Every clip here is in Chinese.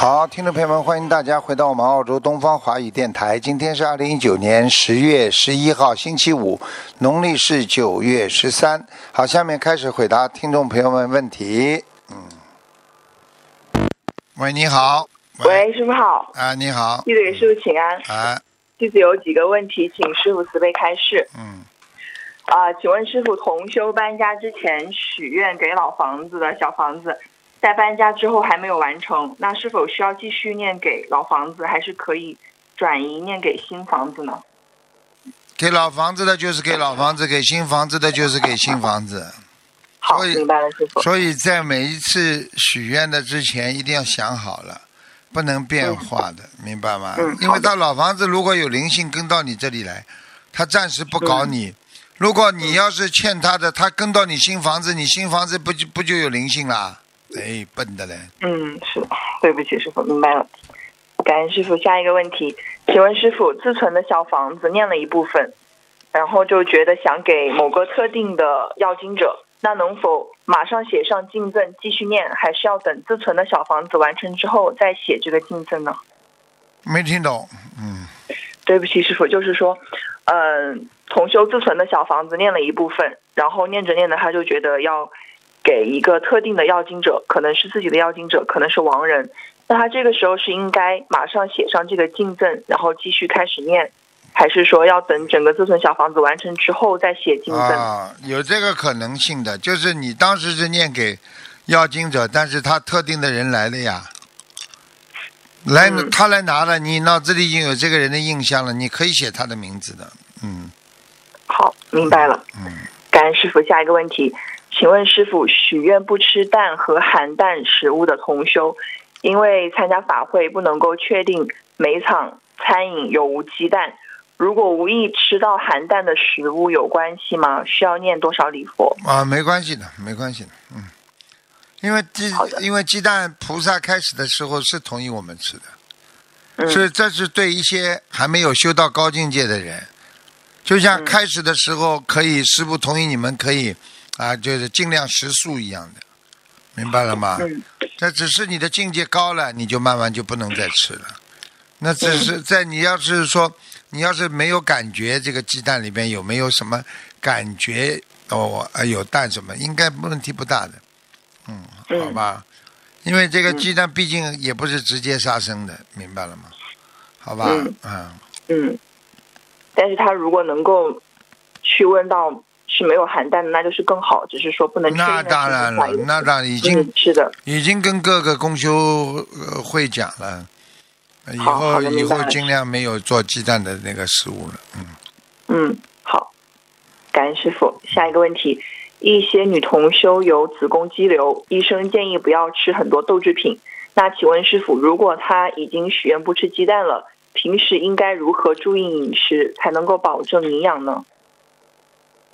好，听众朋友们，欢迎大家回到我们澳洲东方华语电台。今天是二零一九年十月十一号，星期五，农历是九月十三。好，下面开始回答听众朋友们问题。嗯，喂，你好。喂，师傅好。啊，你好。弟子给师傅请安。啊，弟子有几个问题，请师傅慈悲开示。嗯，啊，请问师傅，同修搬家之前许愿给老房子的小房子，在搬家之后还没有完成，那是否需要继续念给老房子，还是可以转移念给新房子呢？给老房子的就是给老房子，给新房子的就是给新房子。好，所以明白了，师傅。所以在每一次许愿的之前，一定要想好了，不能变化的，明白吗？嗯因为他老房子如果有灵性跟到你这里来，他暂时不搞你。如果你要是欠他的，他跟到你新房子，你新房子不就不就有灵性啦？哎，笨的嘞！嗯，是，对不起，师傅，明白了。感恩师傅。下一个问题，请问师傅，自存的小房子念了一部分，然后就觉得想给某个特定的要经者，那能否马上写上进赠继续念，还是要等自存的小房子完成之后再写这个进赠呢？没听懂，嗯，对不起，师傅，就是说，嗯、同修自存的小房子念了一部分，然后念着念着他就觉得要给一个特定的要经者，可能是自己的要经者，可能是亡人，那他这个时候是应该马上写上这个敬赠，然后继续开始念，还是说要等整个自存小房子完成之后再写敬赠？啊，有这个可能性的，就是你当时是念给要经者，但是他特定的人来了呀，来、嗯他来拿了，你脑子里已经有这个人的印象了，你可以写他的名字的，嗯好，明白了。嗯，感恩师傅。下一个问题，请问师傅，许愿不吃蛋和含蛋食物的同修，因为参加法会不能够确定每场餐饮有无鸡蛋，如果无意吃到含蛋的食物有关系吗？需要念多少礼佛？啊，没关系的，没关系的，嗯，因为鸡因为鸡蛋菩萨开始的时候是同意我们吃的，嗯。是这是对一些还没有修到高境界的人，就像嗯。开始的时候可以师傅同意你们可以啊，就是尽量食素一样的，明白了吗？嗯这只是你的境界高了，你就慢慢就不能再吃了。那只是在你要是说你要是没有感觉这个鸡蛋里边有没有什么感觉哦，呃有蛋什么，应该问题不大的。嗯，嗯好吧，因为这个鸡蛋毕竟也不是直接杀生的，明白了吗？好吧，嗯嗯嗯，但是他如果能够去问到是没有含蛋的，那就是更好，只是说不能那当然了那当然已经嗯，是的，已经跟各个公修呃会讲了，以后以后尽量没有做鸡蛋的那个食物了。嗯，嗯，好，感恩师傅。下一个问题，一些女同修有子宫肌瘤，医生建议不要吃很多豆制品。那请问师傅，如果她已经许愿不吃鸡蛋了，平时应该如何注意饮食才能够保证营养呢？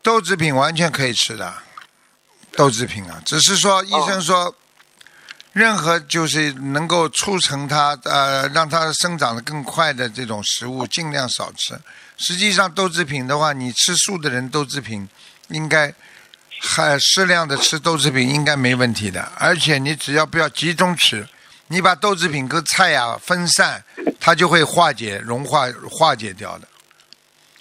豆制品完全可以吃的，豆制品啊，只是说医生说，任何就是能够促成它呃让它生长的更快的这种食物，尽量少吃。实际上豆制品的话，你吃素的人豆制品应该还适量的吃豆制品应该没问题的，而且你只要不要集中吃，你把豆制品跟菜呀、分散，它就会化解融化化解掉的。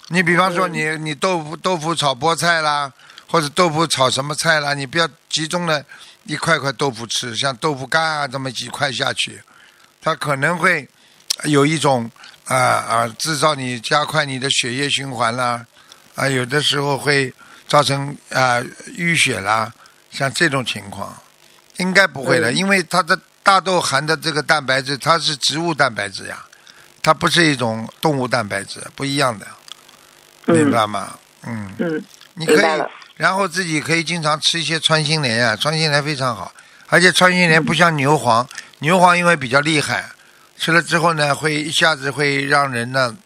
你比方说你你豆腐豆腐炒菠菜啦，或者豆腐炒什么菜啦，你不要集中的一块块豆腐吃，像豆腐干啊这么几块下去，它可能会有一种啊啊制造你加快你的血液循环啦，啊有的时候会造成啊淤血啦，像这种情况，应该不会的，嗯因为它的大豆含的这个蛋白质它是植物蛋白质呀，它不是一种动物蛋白质，不一样的。明嗯白吗？嗯，嗯，你可以然后自己可以经常吃一些穿心莲啊，穿心莲非常好，而且穿心莲不像牛黄，牛黄因为比较厉害，吃了之后呢，会一下子会让人呢，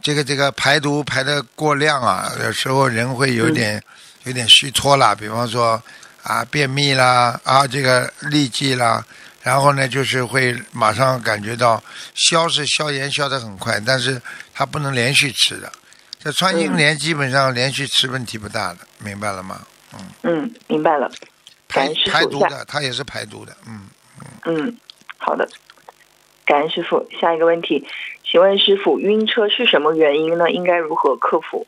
这个这个排毒排的过量啊，有时候人会有点、有点虚脱啦，比方说啊便秘啦啊这个痢疾啦，然后呢就是会马上感觉到消是消炎消得很快，但是它不能连续吃的。这穿心莲基本上连续吃问题不大的，明白了吗？嗯嗯，明白了。排排毒的，它也是排毒的，嗯。嗯，好的。感恩师傅，下一个问题，请问师傅，晕车是什么原因呢？应该如何克服？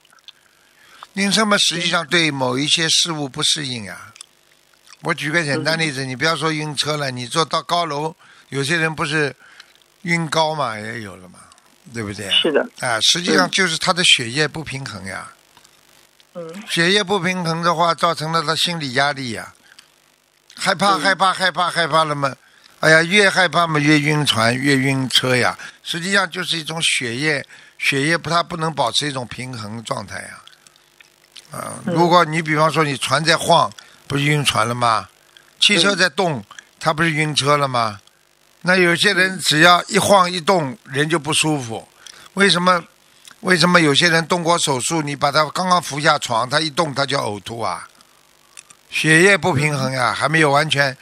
晕车嘛，实际上对某一些事物不适应呀。我举个简单例子，你不要说晕车了，你坐到高楼，有些人不是晕高嘛，也有了嘛，对不对？是的，啊，实际上就是他的血液不平衡呀。嗯血液不平衡的话，造成了他心理压力呀，害怕嗯害怕害怕害怕了嘛，哎呀，越害怕嘛越晕船越晕车呀，实际上就是一种血液血液不它不能保持一种平衡状态呀。啊、嗯如果你比方说你船在晃，不是晕船了吗？汽车在动，它不是晕车了吗？那有些人只要一晃一动，人就不舒服。为什么？为什么有些人动过手术，你把他刚刚扶下床，他一动他就呕吐啊？血液不平衡呀，还没有完全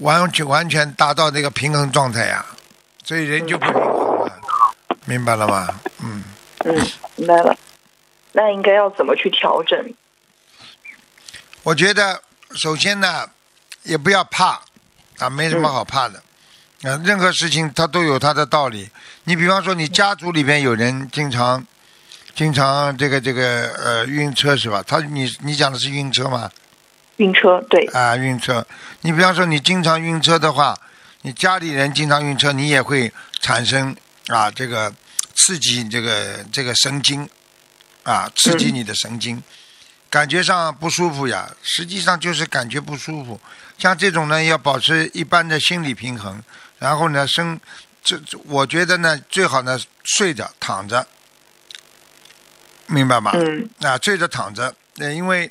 完全完全达到那个平衡状态呀，所以人就不平衡了，明白了吗？嗯，嗯，明白了。那应该要怎么去调整？我觉得首先呢，也不要怕啊，没什么好怕的。啊，任何事情它都有它的道理。你比方说，你家族里边有人经常、经常这个这个呃晕车是吧？他你你讲的是晕车吗？晕车，对，啊，晕车。你比方说，你经常晕车的话，你家里人经常晕车，你也会产生啊这个刺激这个这个神经啊，刺激你的神经，感觉上不舒服呀。实际上就是感觉不舒服。像这种呢，要保持一般的心理平衡，然后呢，生这这我觉得呢，最好呢睡着躺着，明白吗？嗯。啊，睡着躺着，呃，因为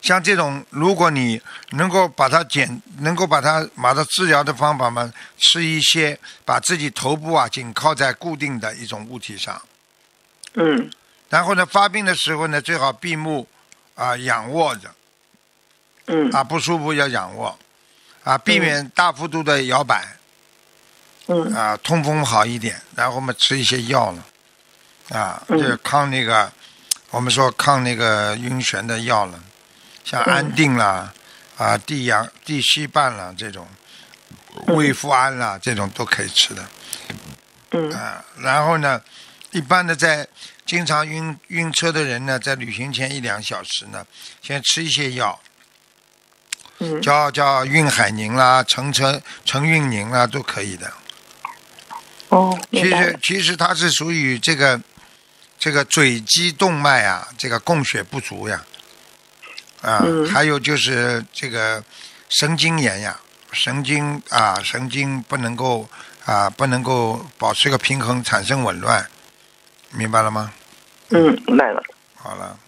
像这种，如果你能够把它减，能够把它把它治疗的方法嘛，吃一些，把自己头部啊紧靠在固定的一种物体上，嗯。然后呢，发病的时候呢，最好闭目啊仰卧着。嗯。啊，不舒服要仰卧啊，避免大幅度的摇摆嗯。啊，通风好一点，然后我们吃一些药了啊，嗯。这个抗那个我们说抗那个晕眩的药了，像嗯。安定啦、啊地氧地西泮啦这种，胃复安啦这种都可以吃的。嗯。啊。然后呢，一般的在经常晕晕车的人呢，在旅行前一两小时呢，先吃一些药，嗯叫叫运海宁啦、乘车乘运宁啦都可以的。哦，其。实其实它是属于这个这个嘴肌动脉啊，这个供血不足呀，啊，嗯还有就是这个神经炎呀，神经啊神经不能够啊不能够保持个平衡，产生紊乱，明白了吗？嗯，明白了。好了，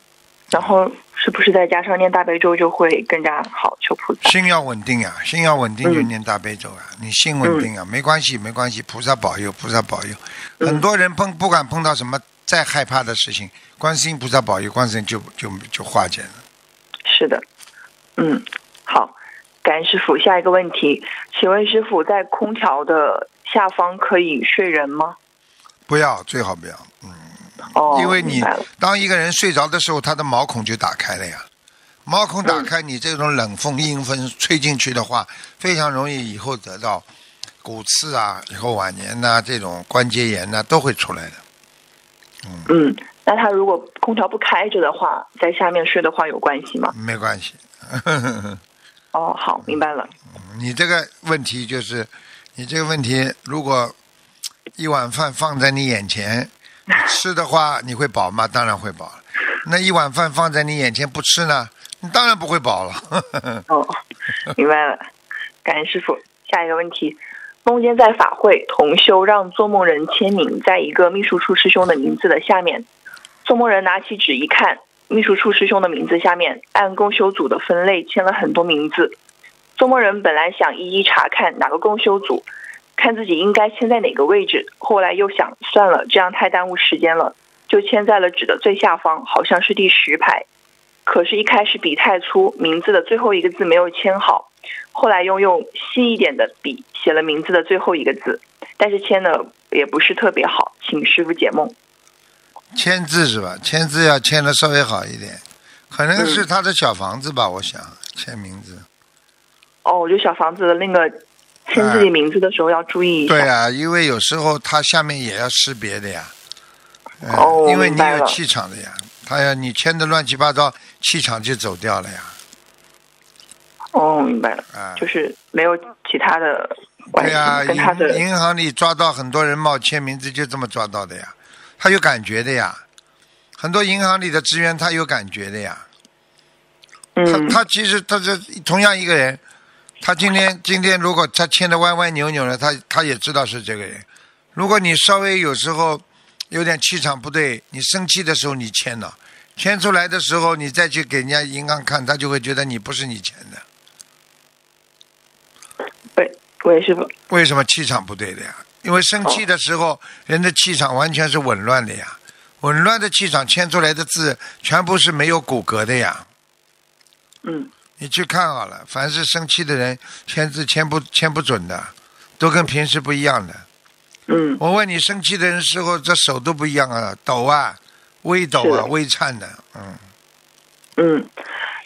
然后是不是再加上念大悲咒就会更加好？求菩萨。心要稳定呀，心要稳定就嗯念大悲咒啊，你心稳定啊，没关系没关系，菩萨保佑菩萨保佑。嗯很多人碰不管碰到什么再害怕的事情，观世音菩萨保佑，观世音就就就化解了。是的，嗯，好，感恩师傅。下一个问题，请问师傅，在空调的下方可以睡人吗？不要，最好不要，嗯，哦，因为你当一个人睡着的时候，他的毛孔就打开了呀。毛孔打开，你这种冷风、阴风吹进去的话，非常容易以后得到骨刺啊，以后晚年呐、这种关节炎呐、都会出来的。嗯，那他如果空调不开着的话，在下面睡的话有关系吗？没关系，哦，好，明白了。你这个问题就是，你这个问题如果一碗饭放在你眼前，你 吃的话你会饱吗？当然会饱了。那一碗饭放在你眼前不吃呢，你当然不会饱了。哦，明白了，感恩师傅。下一个问题，梦见在法会同修让做梦人签名在一个秘书处师兄的名字的下面，做梦人拿起纸一看，秘书处师兄的名字下面按共修组的分类签了很多名字。做梦人本来想一一查看哪个共修组，看自己应该签在哪个位置，后来又想算了，这样太耽误时间了，就签在了纸的最下方，好像是第十排。可是，一开始笔太粗，名字的最后一个字没有签好，后来又用细一点的笔写了名字的最后一个字，但是签的也不是特别好，请师傅解梦。签字是吧？签字要签的稍微好一点，可能是他的小房子吧，我想签名字。哦，就小房子的那个签自己名字的时候要注意一下。对啊，因为有时候他下面也要识别的呀。呃哦因为你有气场的呀，他要你签的乱七八糟，气场就走掉了呀。哦，明白了，啊，就是没有其他的关系，对呀，跟他的银银行里抓到很多人冒签名字，就这么抓到的呀。他有感觉的呀，很多银行里的职员他有感觉的呀。他嗯他其实他是同样一个人，他今天今天如果他签的歪歪扭扭的，他他也知道是这个人。如果你稍微有时候有点气场不对，你生气的时候你签了，签出来的时候你再去给人家银行看，他就会觉得你不是你签的。对，喂，师傅，为什么气场不对的呀？因为生气的时候，人的气场完全是紊乱的呀，紊乱的气场签出来的字全部是没有骨骼的呀。嗯你去看好了，凡是生气的人签字签不签不准的，都跟平时不一样的。嗯。我问你，生气的人时候这手都不一样啊，抖啊，微抖啊，微颤的，嗯，嗯，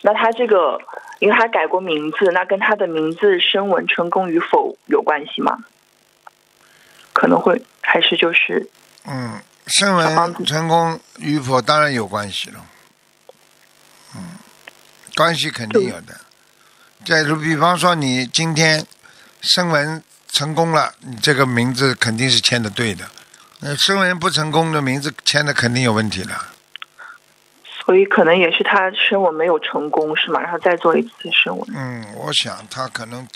那他这个，因为他改过名字，那跟他的名字声纹成功与否有关系吗？可能会，还是就是嗯，声纹成功与否当然有关系了，嗯，关系肯定有的。再如比方说，你今天声纹成功了，你这个名字肯定是签的对的。那声纹不成功的名字签的肯定有问题的。所以可能也是他生文没有成功，是吗？然后再做一次生文。嗯，我想他可能，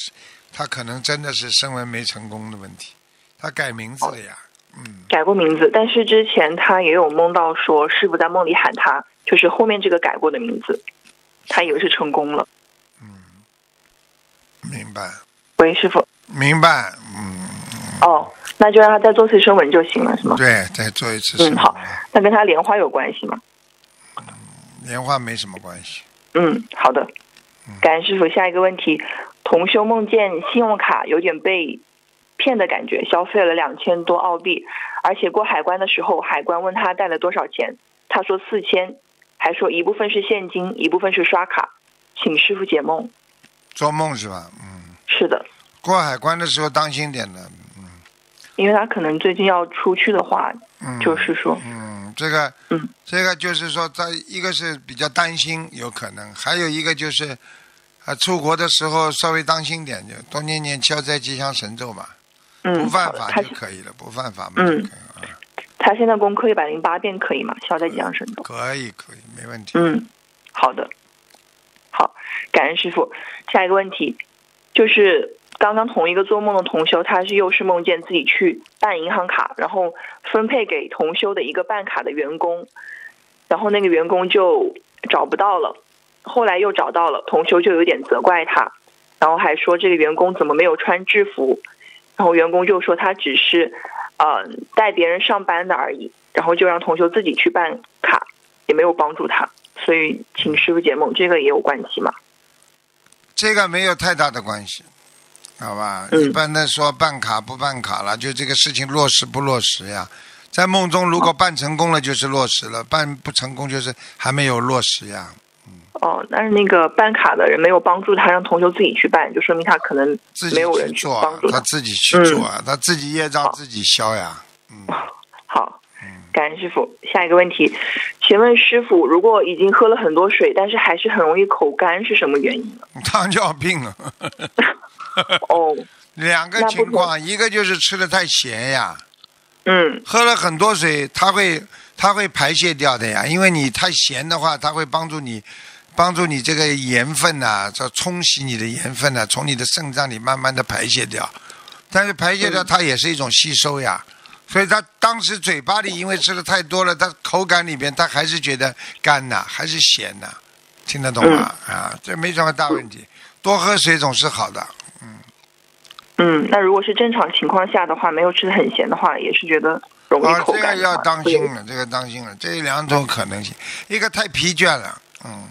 他可能真的是生文没成功的问题，他改名字了呀。嗯，改过名字，但是之前他也有梦到说师傅在梦里喊他，就是后面这个改过的名字，他以为是成功了。嗯明白，喂，师傅，明白。嗯，哦，那就让他再做次声纹就行了，是吗？对，再做一次声纹。嗯好那跟他莲花有关系吗？莲花没什么关系。嗯，好的。感恩师傅。下一个问题，同修梦见信用卡有点被骗的感觉，消费了两千多澳币，而且过海关的时候，海关问他带了多少钱，他说四千，还说一部分是现金，一部分是刷卡，请师傅解梦。做梦是吧？嗯，是的，过海关的时候当心点的。因为他可能最近要出去的话，嗯，就是说，嗯，这个，嗯，这个就是说，在一个是比较担心，有可能；还有一个就是，啊，出国的时候稍微当心点，就多念念消灾吉祥神咒嘛，嗯，不犯法就可以了，不犯法嘛就可以了。他现在功课一百零八遍可以吗？消灾吉祥神咒。可以，可以，没问题。嗯，好的，好，感恩师傅。下一个问题就是，刚刚同一个做梦的同修，他是又是梦见自己去办银行卡，然后分配给同修的一个办卡的员工，然后那个员工就找不到了，后来又找到了，同修就有点责怪他，然后还说这个员工怎么没有穿制服，然后员工就说他只是呃带别人上班的而已，然后就让同学自己去办卡，也没有帮助他。所以，请师傅解梦，这个也有关系吗？这个没有太大的关系，好吧？嗯一般的说办卡不办卡了，就这个事情落实不落实呀？在梦中如果办成功了，就是落实了；办不成功，就是还没有落实呀。哦，但是那个办卡的人没有帮助他，让同学自己去办，就说明他可能自己没有人去帮助，他。自己去做，他自己业障好自己消呀。嗯，好，感恩师傅。下一个问题，请问师傅，如果已经喝了很多水，但是还是很容易口干，是什么原因呢？糖尿病啊，哦，两个情况，一个就是吃的太咸呀，嗯喝了很多水，它会它会排泄掉的呀，因为你太咸的话，它会帮助你帮助你这个盐分呐、这冲洗你的盐分呐、从你的肾脏里慢慢的排泄掉。但是排泄掉嗯它也是一种吸收呀，所以他当时嘴巴里因为吃的太多了，他口感里边他还是觉得干呐、还是咸呐、听得懂吗？啊，这没什么大问题，多喝水总是好的。嗯，那如果是正常情况下的话，没有吃的很咸的话，也是觉得容易啊，口干。这个要当心了，这个当心了，这两种可能性，一个太疲倦了，嗯，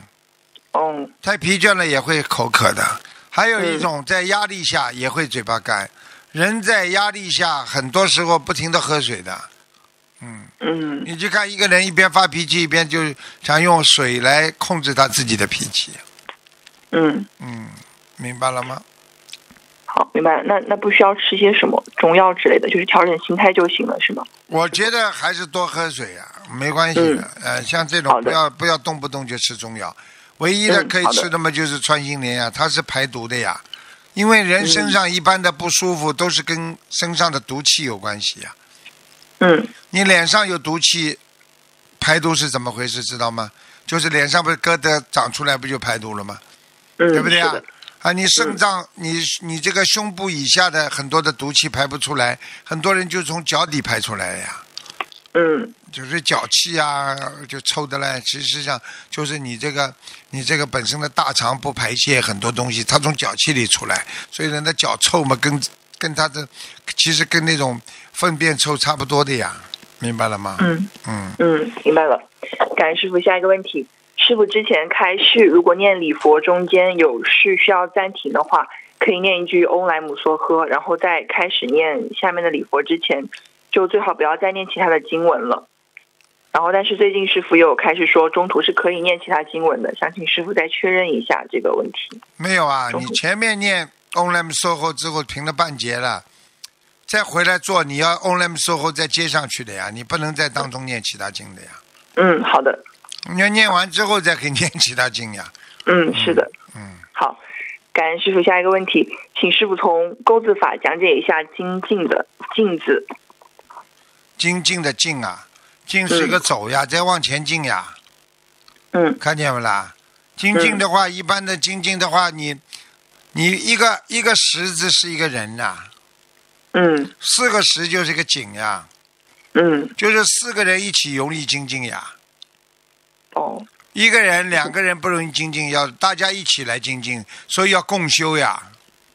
哦，太疲倦了也会口渴的。还有一种在压力下也会嘴巴干，人在压力下很多时候不停的喝水的。嗯，嗯你去看一个人一边发脾气一边就想用水来控制他自己的脾气。嗯，嗯，明白了吗？好，明白了。那那不需要吃些什么中药之类的，就是调整心态就行了，是吗？我觉得还是多喝水呀、没关系的。呃，像这种不要不要动不动就吃中药，唯一的可以吃的嘛就是穿心莲呀，它是排毒的呀。因为人身上一般的不舒服都是跟身上的毒气有关系呀。嗯你脸上有毒气，排毒是怎么回事？知道吗？就是脸上不是疙瘩长出来，不就排毒了吗？嗯，对不对啊？啊，你肾脏，你你这个胸部以下的很多的毒气排不出来，很多人就从脚底排出来了呀。嗯就是脚气啊，就臭的嘞。其实上就是你这个你这个本身的大肠不排泄很多东西，它从脚气里出来，所以人的脚臭嘛，跟跟他的其实跟那种粪便臭差不多的呀，明白了吗？嗯嗯，嗯，明白了。感恩师傅。下一个问题，师傅之前开示，如果念礼佛中间有事需要暂停的话，可以念一句欧莱姆梭诃，然后在开始念下面的礼佛之前，就最好不要再念其他的经文了。然后，但是最近师傅又开始说中途是可以念其他经文的，想请师傅再确认一下这个问题。没有啊，你前面念 Om Lam SOHO 之后停了半截了。再回来做，你要 Om Lam SOHO 再接上去的呀，你不能在当中念其他经的呀。嗯，好的。你要念完之后再可以念其他经呀。嗯，是的。嗯，好，感恩师傅。下一个问题，请师傅从钩字法讲解一下“精进”的“进”字。精进的进啊，进是一个走呀，再往前进呀，嗯看见没啦？精进的话，一般的精进的话，你你一个一个十字是一个人呐、嗯四个十就是一个井呀，嗯，就是四个人一起容易精进呀。哦，一个人、两个人不容易精进，要大家一起来精进，所以要共修呀。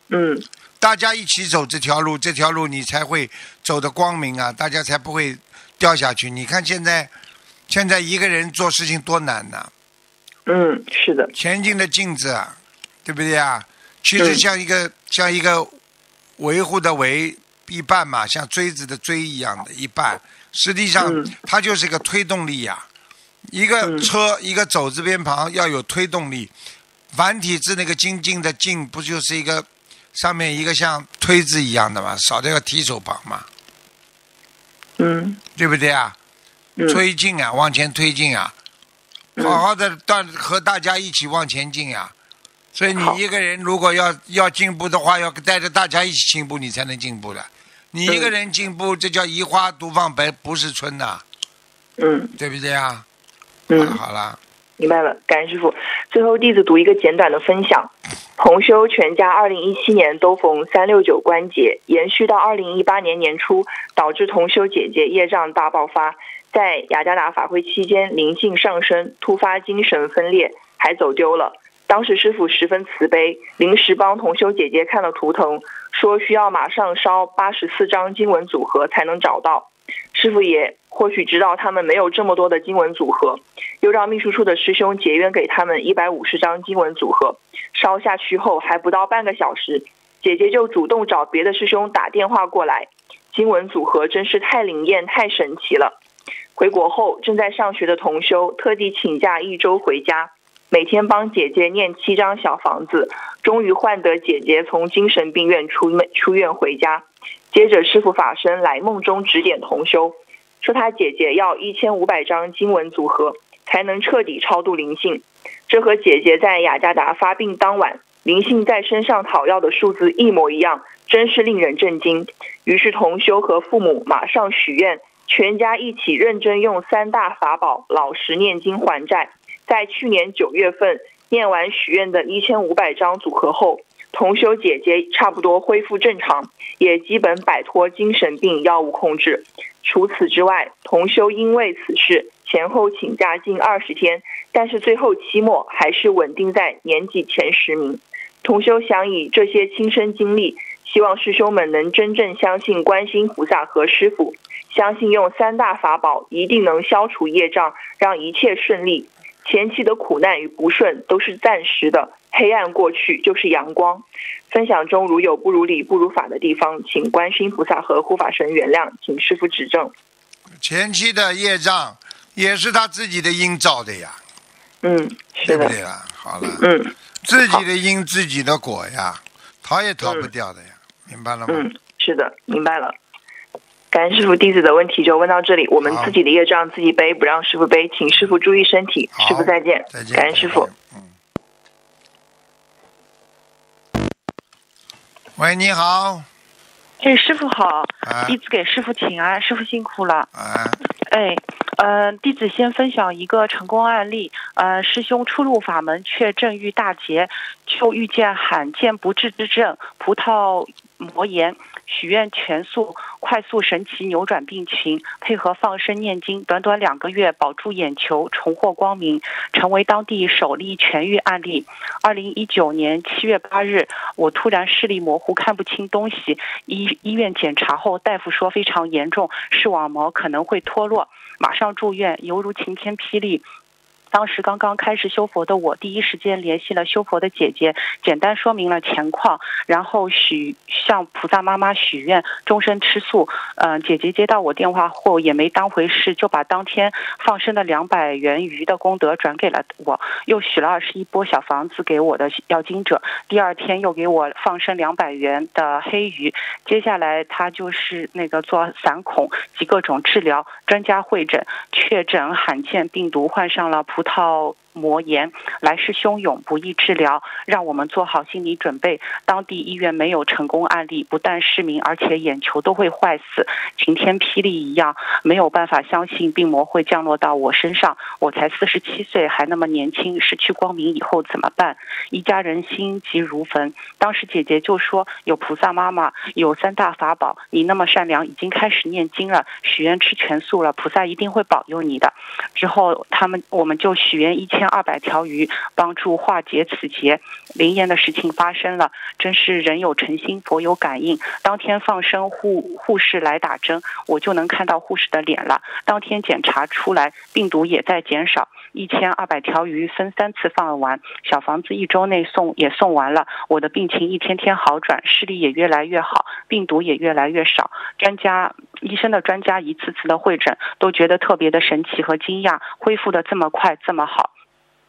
嗯。大家一起走这条路，这条路你才会走得光明啊，大家才不会掉下去。你看现在，现在一个人做事情多难呐、嗯，是的，前进的镜子啊，对不对啊？其实嗯。像一个、像一个维护的维一半嘛，像锥子的锥一样的一半，实际上嗯。它就是一个推动力呀、一个嗯。车、一个走字边旁要有推动力，繁体字那个精进的进不就是一个上面一个像推字一样的嘛，少掉个提手旁嘛，嗯。对不对啊？嗯。推进啊，往前推进啊，嗯。好好的大和大家一起往前进呀、所以你一个人如果要要进步的话，要带着大家一起进步，你才能进步的。你一个人进步，这叫移花独放白不是春呐、嗯。对不对啊？嗯，好啦，明白了，感恩师傅。最后，弟子读一个简短的分享：同修全家二零一七年都逢三六九关节，延续到二零一八年年初，导致同修姐姐业障大爆发。在雅加达法会期间，灵性上升，突发精神分裂，还走丢了。当时师傅十分慈悲，临时帮同修姐姐看了图腾，说需要马上烧八十四张经文组合才能找到。师傅也或许知道他们没有这么多的经文组合，又让秘书处的师兄结缘给他们一百五十张经文组合。烧下去后还不到半个小时，姐姐就主动找别的师兄打电话过来。经文组合真是太灵验、太神奇了。回国后，正在上学的同修特地请假一周回家，每天帮姐姐念七张小房子，终于换得姐姐从精神病院出门出院回家。接着，师傅法身来梦中指点同修，说他姐姐要一千五百张经文组合，才能彻底超度灵性。这和姐姐在雅加达发病当晚灵性在身上讨要的数字一模一样，真是令人震惊。于是同修和父母马上许愿，全家一起认真用三大法宝老实念经还债。在去年九月份念完许愿的一千五百张组合后，同修姐姐差不多恢复正常，也基本摆脱精神病药物控制。除此之外，同修因为此事前后请假近二十天，但是最后期末还是稳定在年级前十名。同修想以这些亲身经历，希望师兄们能真正相信观心菩萨和师傅，相信用三大法宝一定能消除业障，让一切顺利。前期的苦难与不顺都是暂时的，黑暗过去就是阳光。分享中如有不如理、不如法的地方，请观世音菩萨和护法神原谅，请师傅指正。前期的业障也是他自己的因造的呀，嗯，是的，不对啦？好了，嗯自己的因自己的果呀，逃也逃不掉的呀，明白了吗？嗯，是的，明白了。感恩师傅，弟子的问题就问到这里。我们好自己的业障自己背，不让师傅背，请师傅注意身体。好师傅再见，再见，感恩师傅。见。嗯。喂，你好，哎，师傅好，哎。弟子给师傅请安，师傅辛苦了。啊，哎，呃，弟子先分享一个成功案例。呃，师兄初入法门，却正遇大劫，就遇见罕见不治之症——葡萄膜炎。许愿全素，快速神奇扭转病情，配合放生念经，短短两个月保住眼球，重获光明，成为当地首例痊愈案例。二零一九年七月八日，我突然视力模糊，看不清东西。医医院检查后，大夫说非常严重，视网膜可能会脱落，马上住院，犹如晴天霹雳。当时刚刚开始修佛的我，第一时间联系了修佛的姐姐，简单说明了情况，然后许向菩萨妈妈许愿终身吃素。嗯、姐姐接到我电话后也没当回事，就把当天放生的两百元鱼的功德转给了我，又许了二十一波小房子给我的要经者。第二天又给我放生两百元的黑鱼，接下来他就是那个做散孔及各种治疗，专家会诊确诊罕见病毒，患上了葡萄膜炎，来势汹涌，不易治疗，让我们做好心理准备。当地医院没有成功案例，不但失明，而且眼球都会坏死，晴天霹雳一样，没有办法相信病魔会降落到我身上。我才四十七岁，还那么年轻，失去光明以后怎么办？一家人心急如焚。当时姐姐就说有菩萨妈妈，有三大法宝，你那么善良，已经开始念经了，许愿吃全素了，菩萨一定会保佑你的。之后他们我们就许愿一千千二百条鱼，帮助化解此劫。灵验的事情发生了，真是人有诚心，佛有感应。当天放生护护士来打针，我就能看到护士的脸了。当天检查出来，病毒也在减少。一千二百条鱼分三次放完，小房子一周内送也送完了。我的病情一天天好转，视力也越来越好，病毒也越来越少。专家、医生的专家一次次的会诊，都觉得特别的神奇和惊讶，恢复的这么快这么好。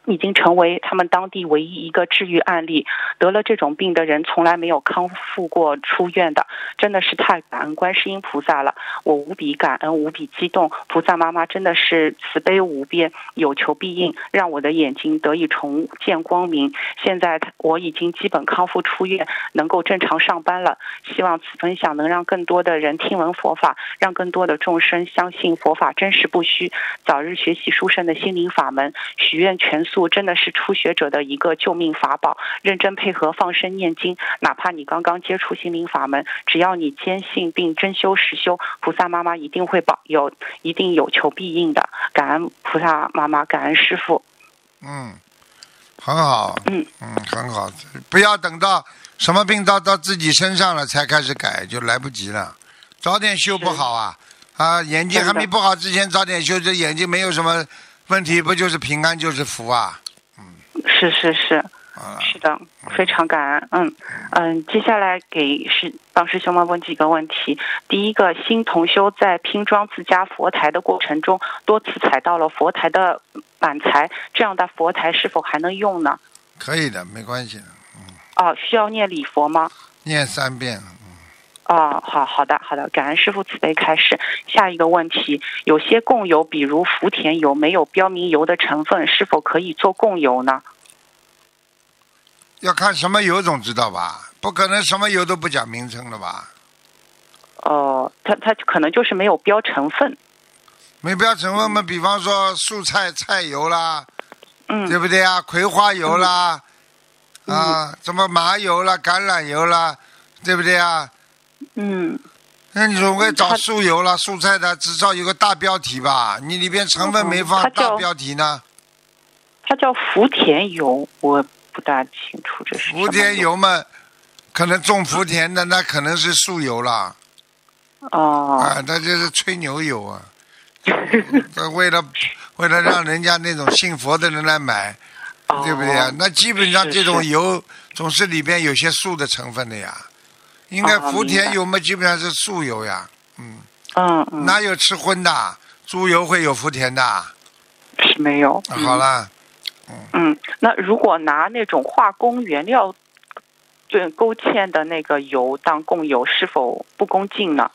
已经成为他们当地唯一一个治愈案例。得了这种病的人从来没有康复过出院的，真的是太感恩观世音菩萨了。我无比感恩，无比激动。菩萨妈妈真的是慈悲无边，有求必应，让我的眼睛得以重见光明。现在我已经基本康复出院，能够正常上班了。希望此分享能让更多的人听闻佛法，让更多的众生相信佛法真实不虚，早日学习殊胜的心灵法门。许愿全素真的是初学者的一个救命法宝，认真配合放生念经，哪怕你刚刚接触心灵法门，只要你坚信并真修实修，菩萨妈妈一定会保佑，一定有求必应的。感恩菩萨妈妈，感恩师傅。嗯，很好，嗯嗯，很好，不要等到什么病到到自己身上了才开始改，就来不及了。早点修不好啊啊！眼睛还没不好之前早点修，这眼睛没有什么问题，不就是平安就是福啊？嗯是是是，啊，是的，非常感恩。嗯嗯，接下来给师帮师兄们问几个问题。第一个，新同修在拼装自家佛台的过程中，多次踩到了佛台的板材，这样的佛台是否还能用呢？可以的，没关系的，嗯哦，需要念礼佛吗？念三遍。哦，好好的好的，感恩师傅慈悲开始。下一个问题，有些供油，比如福田油，没有标明油的成分，是否可以做供油呢？要看什么油种知道吧？不可能什么油都不讲名称了吧？哦，它它可能就是没有标成分。没标成分嘛，比方说蔬菜菜油啦，嗯对不对啊？葵花油啦，啊，什么麻油啦、橄榄油啦，对不对啊？嗯那你总会找它素油啦、蔬菜的，至少有个大标题吧？你里边成分没放大标题呢？它叫福田油，我不大清楚这是什么福田油嘛，可能种福田的那可能是素油啦，哦啊，那就是吹牛油啊。为了为了让人家那种信佛的人来买，哦对不对啊？那基本上这种油总是里边有些素的成分的呀。应该哦福田油嘛，基本上是素油呀。嗯，嗯嗯，哪有吃荤的？猪油会有福田的。是没有。嗯好了，嗯，那如果拿那种化工原料对勾芡的那个油当供油，是否不恭敬呢？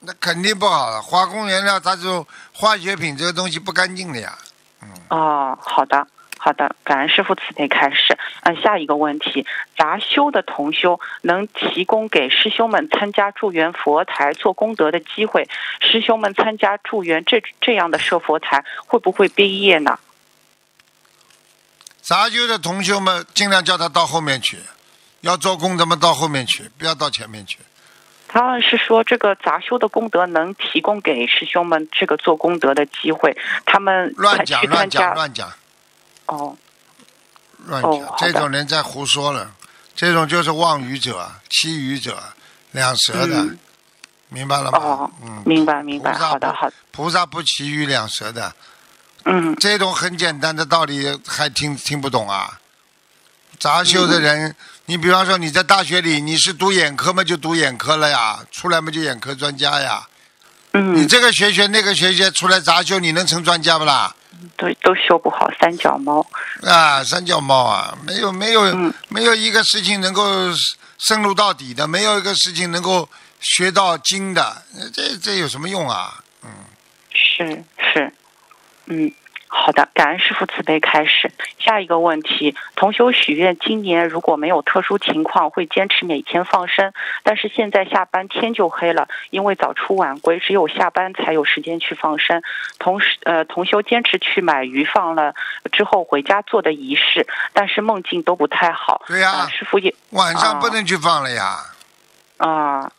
那肯定不好了。化工原料它这种化学品这个东西不干净的呀。嗯哦，好的。好的，感恩师傅慈悲开示。嗯，下一个问题，杂修的同修能提供给师兄们参加助缘佛台做功德的机会，师兄们参加助缘这这样的设佛台会不会毕业呢？杂修的同修们，尽量叫他到后面去，要做功德嘛到后面去，不要到前面去。他们是说这个杂修的功德能提供给师兄们这个做功德的机会，他们乱讲乱讲加乱讲哦。乱讲，哦这种人在胡说了，这种就是妄语者、欺语者、两舌的，嗯。明白了吗？哦，嗯，明白明白，好的不好的，菩萨不欺语两舌的，嗯。这种很简单的道理还听听不懂啊？杂修的人，你比方说你在大学里你是读眼科嘛，就读眼科了呀，出来嘛就眼科专家呀。你嗯，这个学学那个学学，出来杂修，你能成专家不啦？都都修不好三脚猫，啊，三脚猫啊，没有没有、嗯没有一个事情能够深入到底的，没有一个事情能够学到精的，呃这这有什么用啊？嗯是是，嗯。好的，感恩师傅慈悲开始。下一个问题，同修许愿，今年如果没有特殊情况，会坚持每天放生。但是现在下班天就黑了，因为早出晚归，只有下班才有时间去放生。同时，呃，同修坚持去买鱼放了之后回家做的仪式，但是梦境都不太好。对呀、啊，师傅也晚上啊不能去放了呀，啊，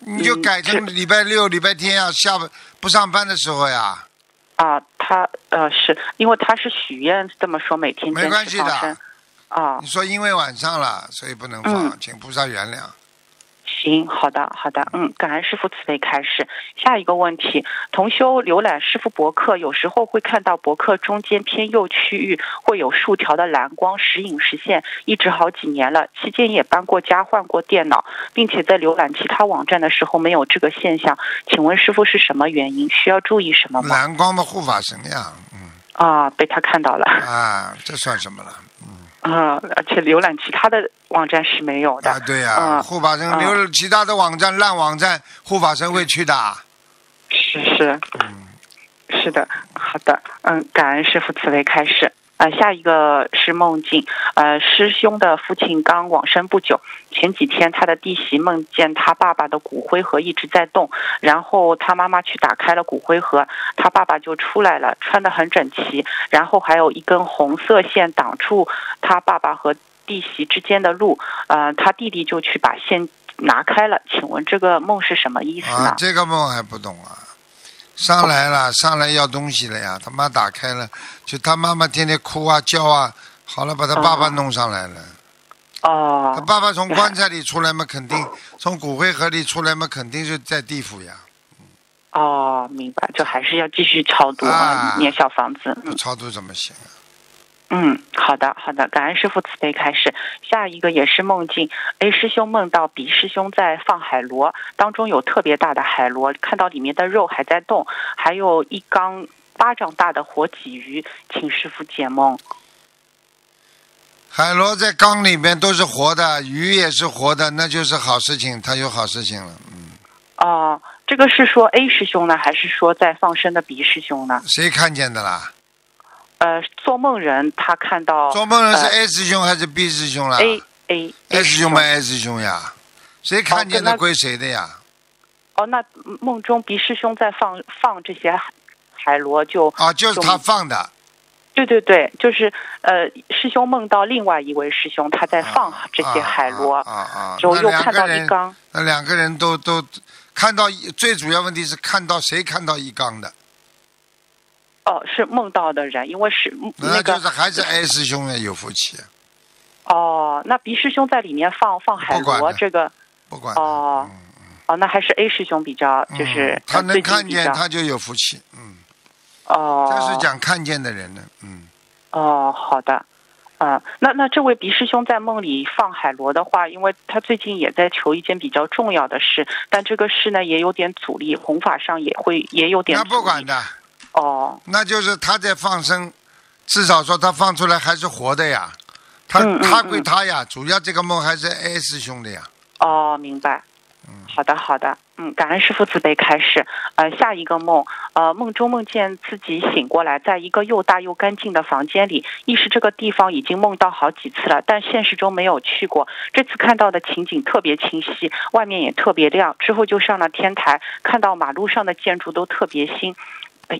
你就嗯改成礼拜六、礼拜天呀，下班不上班的时候呀，啊，他呃是因为他是许愿这么说，每天没坚关系的。啊你，说因为晚上了，所以不能放，嗯请菩萨原谅。行，好的，好的，嗯，感恩师傅慈悲开示。下一个问题，同修浏览师傅博客，有时候会看到博客中间偏右区域会有数条的蓝光时隐时现，一直好几年了。期间也搬过家、换过电脑，并且在浏览其他网站的时候没有这个现象。请问师傅是什么原因？需要注意什么吗？蓝光的，护法神呀，嗯啊，被他看到了。啊，这算什么了？啊，而且浏览其他的网站是没有的。啊，对呀、啊护法神浏览其他的网站烂网站，护法神会去的。是是，嗯，是的，好的，嗯，感恩师傅慈悲开示。呃，下一个是梦境，呃，师兄的父亲刚往生不久，前几天他的弟媳梦见他爸爸的骨灰盒一直在动，然后他妈妈去打开了骨灰盒，他爸爸就出来了，穿得很整齐，然后还有一根红色线挡住他爸爸和弟媳之间的路，呃，他弟弟就去把线拿开了，请问这个梦是什么意思呢，？这个梦还不懂啊。上来了，上来要东西了呀！他妈打开了，就他妈妈天天哭啊叫啊，好了，把他爸爸哦弄上来了。哦，他爸爸从棺材里出来嘛，肯定从骨灰盒里出来嘛，肯定是在地府呀。哦，明白，就还是要继续超度啊念小房子。嗯不超度怎么行啊？嗯，好的好的，感恩师傅慈悲开始。下一个也是梦境，A 师兄梦到 B 师兄在放海螺，当中有特别大的海螺，看到里面的肉还在动，还有一缸巴掌大的活鲫鱼，请师傅解梦。海螺在缸里面都是活的，鱼也是活的，那就是好事情，他有好事情了。嗯，哦，这个是说 A 师兄呢，还是说在放生的 B 师兄呢？谁看见的啦？呃，做梦人他看到做梦人是呃 A 师兄还是 B 师兄啦 A A？A 师兄嘛，A 师兄呀，谁看见的归谁的呀？哦，那梦中 B 师兄在放放这些海海螺就，啊，就是他放的。对对对，就是呃，师兄梦到另外一位师兄他在放这些海螺，啊啊啊！之后那又看到一缸，那两个人都都看到一，最主要问题是看到谁看到一缸的，哦，是梦到的人，因为是嗯那那就是还是 A 师兄呢有福气，哦，那 B 师兄在里面放放海螺这个不管哦哦，那还是 A 师兄比较就是、嗯他能看见他就有福气，嗯，哦，这是讲看见的人呢，嗯，哦，好的。嗯，那那这位鼻师兄在梦里放海螺的话，因为他最近也在求一件比较重要的事，但这个事呢也有点阻力，弘法上也会也有点那。不管的，哦，那就是他在放生，至少说他放出来还是活的呀，他他归嗯他呀，主要这个梦还是 A 师兄的呀，哦，明白。嗯好的，好的，嗯，感恩师傅慈悲开始。呃，下一个梦，呃，梦中梦见自己醒过来，在一个又大又干净的房间里，意识这个地方已经梦到好几次了，但现实中没有去过。这次看到的情景特别清晰，外面也特别亮。之后就上了天台，看到马路上的建筑都特别新。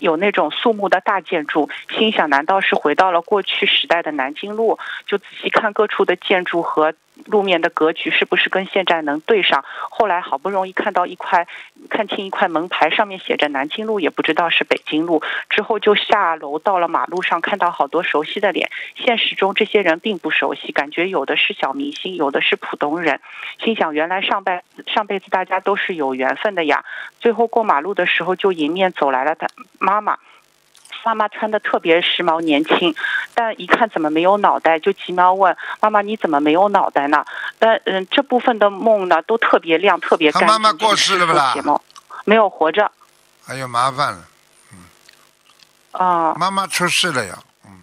有那种肃穆的大建筑，心想难道是回到了过去时代的南京路？就仔细看各处的建筑和路面的格局，是不是跟现在能对上？后来好不容易看到一块，看清一块门牌，上面写着南京路，也不知道是北京路。之后就下楼到了马路上，看到好多熟悉的脸。现实中这些人并不熟悉，感觉有的是小明星，有的是普通人。心想原来上辈上辈子大家都是有缘分的呀。最后过马路的时候，就迎面走来了他妈妈。妈妈穿的特别时髦年轻，但一看怎么没有脑袋，就急忙问妈妈：“你怎么没有脑袋呢？”但嗯，这部分的梦呢都特别亮，特别干净。他妈妈过世了不啦没有活着哎呦麻烦了，嗯啊妈妈出事了呀，嗯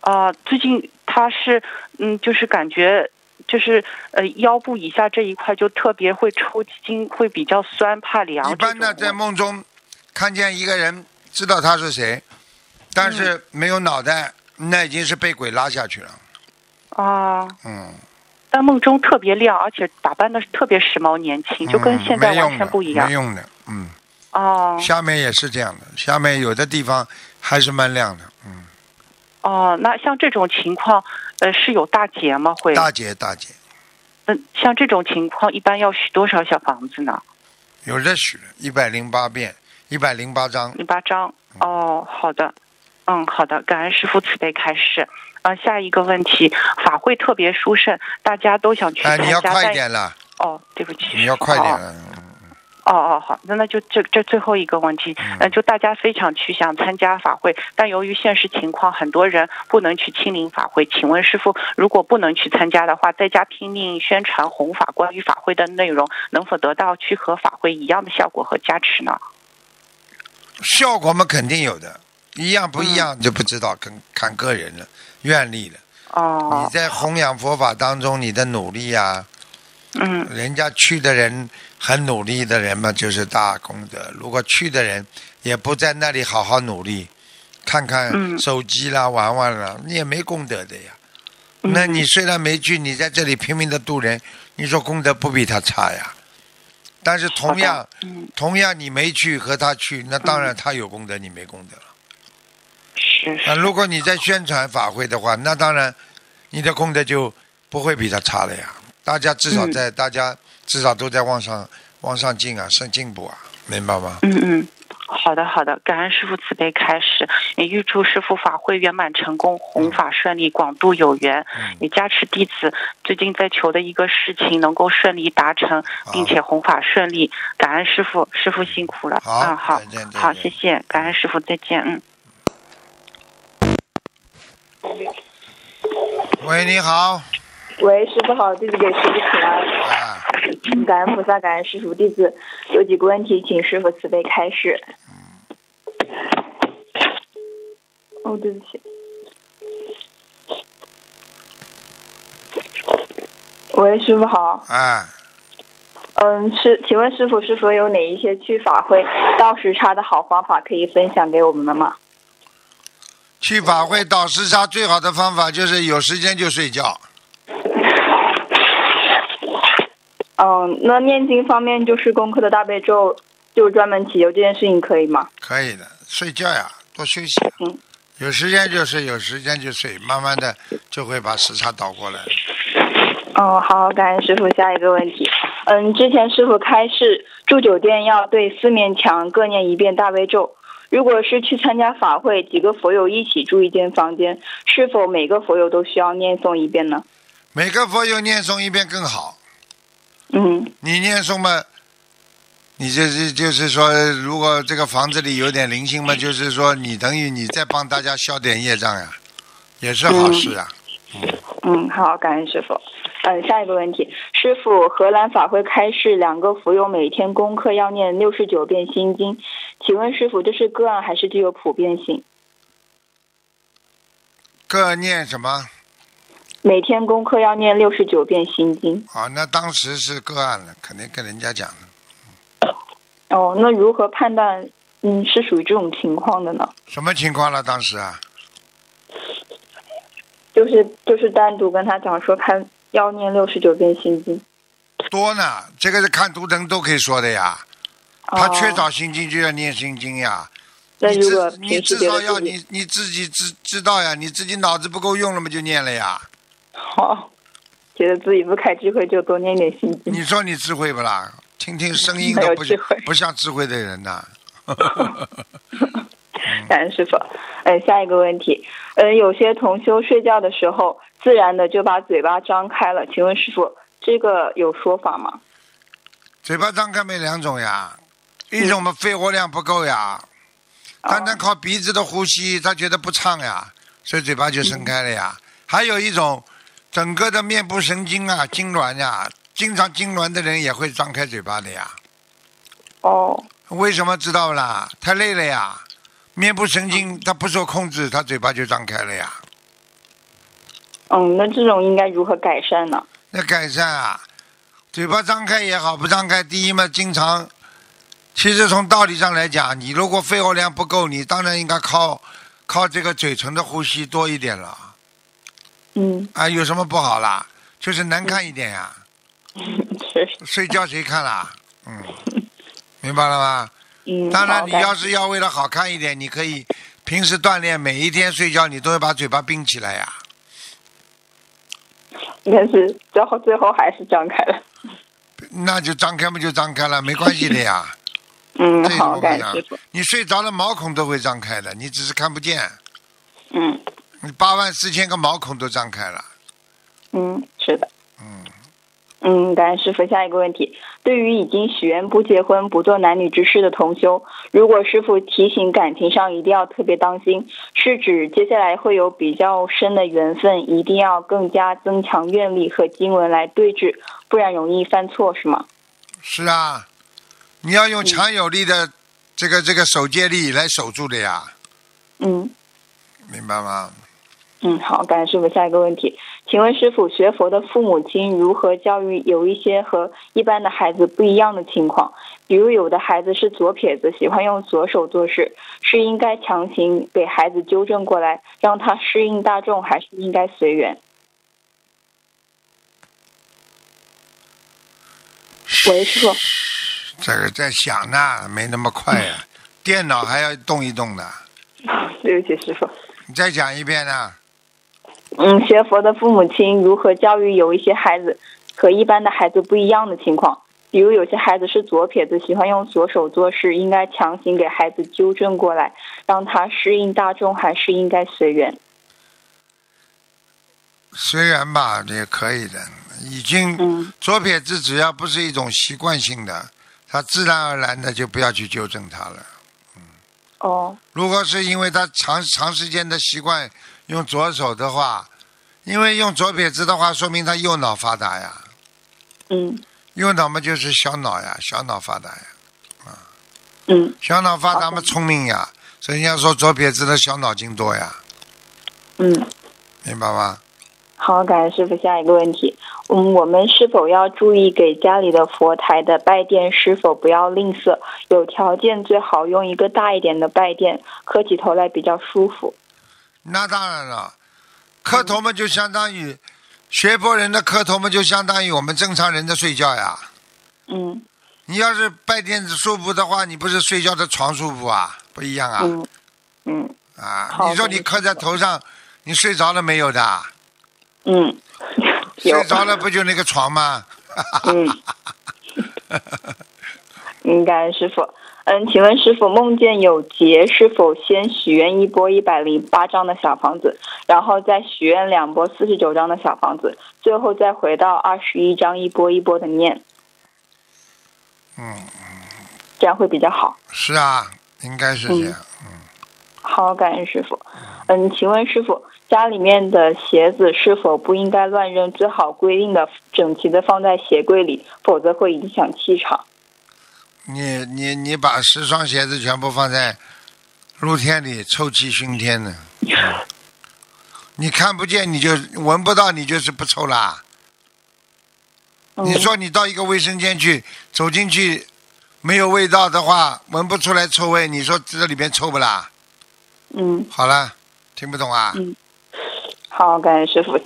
啊！最近她是嗯，就是感觉。就是呃腰部以下这一块就特别会抽筋，会比较酸，怕凉。一般呢在梦中看见一个人，知道他是谁，但嗯是没有脑袋，那已经是被鬼拉下去了，啊，嗯，但梦中特别亮，而且打扮的特别时髦年轻，就跟嗯现在完全不一样没。用的，嗯。哦下面也是这样的，下面有的地方还是蛮亮的，嗯，哦，那像这种情况，呃，是有大劫吗？会？大姐大姐，嗯，像这种情况，一般要许多少小房子呢？有的许了一百零八遍，一百零八章，零八张。哦，好的，嗯，好的，感恩师父慈悲开示。呃，下一个问题，法会特别殊胜，大家都想去哎，参加。你要快一点了，哦，对不起，你要快点哦了，哦哦，好，那那就这这最后一个问题，嗯呃，就大家非常去想参加法会，但由于现实情况，很多人不能去亲临法会。请问师傅，如果不能去参加的话，在家拼命宣传弘法关于法会的内容，能否得到去和法会一样的效果和加持呢？效果嘛肯定有的，一样不一嗯样就不知道，看看个人了，愿力了。哦你，在弘扬佛法当中，你的努力呀、嗯人家去的人很努力的人嘛，就是大功德。如果去的人也不在那里好好努力，看看嗯手机啦、玩玩啦，你也没功德的呀。嗯那你虽然没去，你在这里拼命的度人，你说功德不比他差呀？但是同样，嗯同样你没去和他去，那当然他有功德，你没功德了。是那是如果你在宣传法会的话，那当然你的功德就不会比他差了呀。大家至少嗯在、大家至少都在往上往上进啊，上进步啊，明白吗？嗯嗯。好的，好的，感恩师傅慈悲开始，也预祝师傅法会圆满成功，弘法顺利，广度有缘。嗯，也加持弟子最近在求的一个事情能够顺利达成，并且弘法顺利。感恩师傅，师傅辛苦了。好啊，好再见，好，谢谢，感恩师傅，再见，嗯。喂，你好，喂，师傅好，弟子给师傅请安。啊，感恩菩萨，感恩师傅，弟子有几个问题，请师傅慈悲开示。哦，对不起。喂，师傅好。啊，嗯，师，请问师傅是否有哪一些去法会倒时差的好方法可以分享给我们的吗？去法会倒时差最好的方法就是有时间就睡觉，嗯，那念经方面就是功课的大悲咒，就专门祈求这件事情可以吗？可以的，睡觉呀，多休息。嗯有时间就睡，有时间就睡，慢慢的就会把时差倒过来。哦，好，感恩师傅。下一个问题，嗯，之前师傅开示住酒店要对四面墙各念一遍大悲咒。如果是去参加法会，几个佛友一起住一间房间，是否每个佛友都需要念诵一遍呢？每个佛友念诵一遍更好。嗯你念诵嘛，你就是就是说，如果这个房子里有点灵性嘛，就是说你等于你再帮大家消点业障呀，也是好事啊。嗯，好，感恩师傅。嗯，下一个问题，师傅，荷兰法会开示两个佛友每天功课要念六十九遍心经，请问师傅这是个案还是具有普遍性？各念什么？每天功课要念六十九遍心经。啊，那当时是个案了，肯定跟人家讲了。哦，那如何判断嗯是属于这种情况的呢？什么情况了？当时啊？就是就是单独跟他讲说，他要念六十九遍心经。多呢，这个是看图腾都可以说的呀。他哦缺少心经就要念心经呀。那你如果至你至少要你你自己知知道呀，你自己脑子不够用了嘛就念了呀。好，觉得自己不开智慧就多念点心经。你说你智慧不啦？听听声音都不像不像智慧的人呐。感恩师傅。嗯，下一个问题，嗯，有些同修睡觉的时候，自然的就把嘴巴张开了，请问师傅，这个有说法吗？嘴巴张开没两种呀，一种嘛肺活量不够呀，单单靠鼻子的呼吸，他觉得不畅呀，所以嘴巴就伸开了呀。还有一种，整个的面部神经啊痉挛呀，经常痉挛的人也会张开嘴巴的呀。哦，为什么知道啦？太累了呀，面部神经它不受控制，它嘴巴就张开了呀。嗯，那这种应该如何改善呢？那改善啊，嘴巴张开也好，不张开，第一嘛，经常，其实从道理上来讲，你如果肺活量不够，你当然应该靠靠这个嘴唇的呼吸多一点了嗯，啊，有什么不好啦？就是难看一点呀，是，睡觉谁看啦？嗯，明白了吗？嗯，当然，你要是要为了好看一点，你可以平时锻炼，每一天睡觉你都要把嘴巴闭起来呀。但是最后最后还是张开了。那就张开嘛，就张开了，没关系的呀。嗯，好，感谢。？你睡着了，毛孔都会张开的，你只是看不见。嗯你八万四千个毛孔都张开了，嗯，是的。嗯，嗯，感恩师傅。下一个问题，对于已经许愿不结婚、不做男女之事的同修，如果师傅提醒感情上一定要特别当心，是指接下来会有比较深的缘分，一定要更加增强愿力和经文来对峙，不然容易犯错，是吗？是啊，你要用强有力的这个这个守戒力来守住的呀，嗯明白吗？嗯，好，感谢师傅。下一个问题，请问师傅，学佛的父母亲如何教育有一些和一般的孩子不一样的情况？比如有的孩子是左撇子，喜欢用左手做事，是应该强行给孩子纠正过来，让他适应大众，还是应该随缘？喂，师傅。这个在想呢，没那么快呀、电脑还要动一动的。对不起，师傅。你再讲一遍呢？嗯，学佛的父母亲如何教育有一些孩子和一般的孩子不一样的情况？比如有些孩子是左撇子，喜欢用左手做事，应该强行给孩子纠正过来，让他适应大众，还是应该随缘？随缘吧，也可以的。已经嗯左撇子只要不是一种习惯性的，他自然而然的就不要去纠正他了。嗯哦，如果是因为他长长时间的习惯用左手的话，因为用左撇子的话，说明他右脑发达呀，嗯。右脑嘛就是小脑呀，小脑发达呀，啊。嗯，小脑发达嘛聪明呀，所以人家说左撇子的小脑筋多呀，嗯，明白吗？好，感谢师傅。下一个问题，嗯，我们是否要注意给家里的佛台的拜垫是否不要吝啬？有条件最好用一个大一点的拜垫，磕起头来比较舒服。那当然了，磕头嘛就相当于学佛人的磕头嘛就相当于我们正常人的睡觉呀。嗯你要是拜垫子舒服的话，你不是睡觉的床舒服啊？不一样啊！嗯嗯啊，你说你磕在头上，你睡着了没有的？嗯，睡着了不就那个床吗？嗯，嗯，感恩师傅。嗯，请问师傅，梦见有劫是否先许愿一波一百零八张的小房子，然后再许愿两波四十九张的小房子，最后再回到二十一张一波一波的念？嗯这样会比较好。是啊，应该是这样。好，感恩师傅。嗯，请问师傅，家里面的鞋子是否不应该乱扔？最好规定的整齐的放在鞋柜里，否则会影响气场。你你你把十双鞋子全部放在露天里，臭气熏天的。你看不见，你就闻不到，你就是不臭啦。嗯你说你到一个卫生间去，走进去没有味道的话，闻不出来臭味，你说这里边臭不啦？嗯，好了，听不懂啊？嗯好，感谢师傅。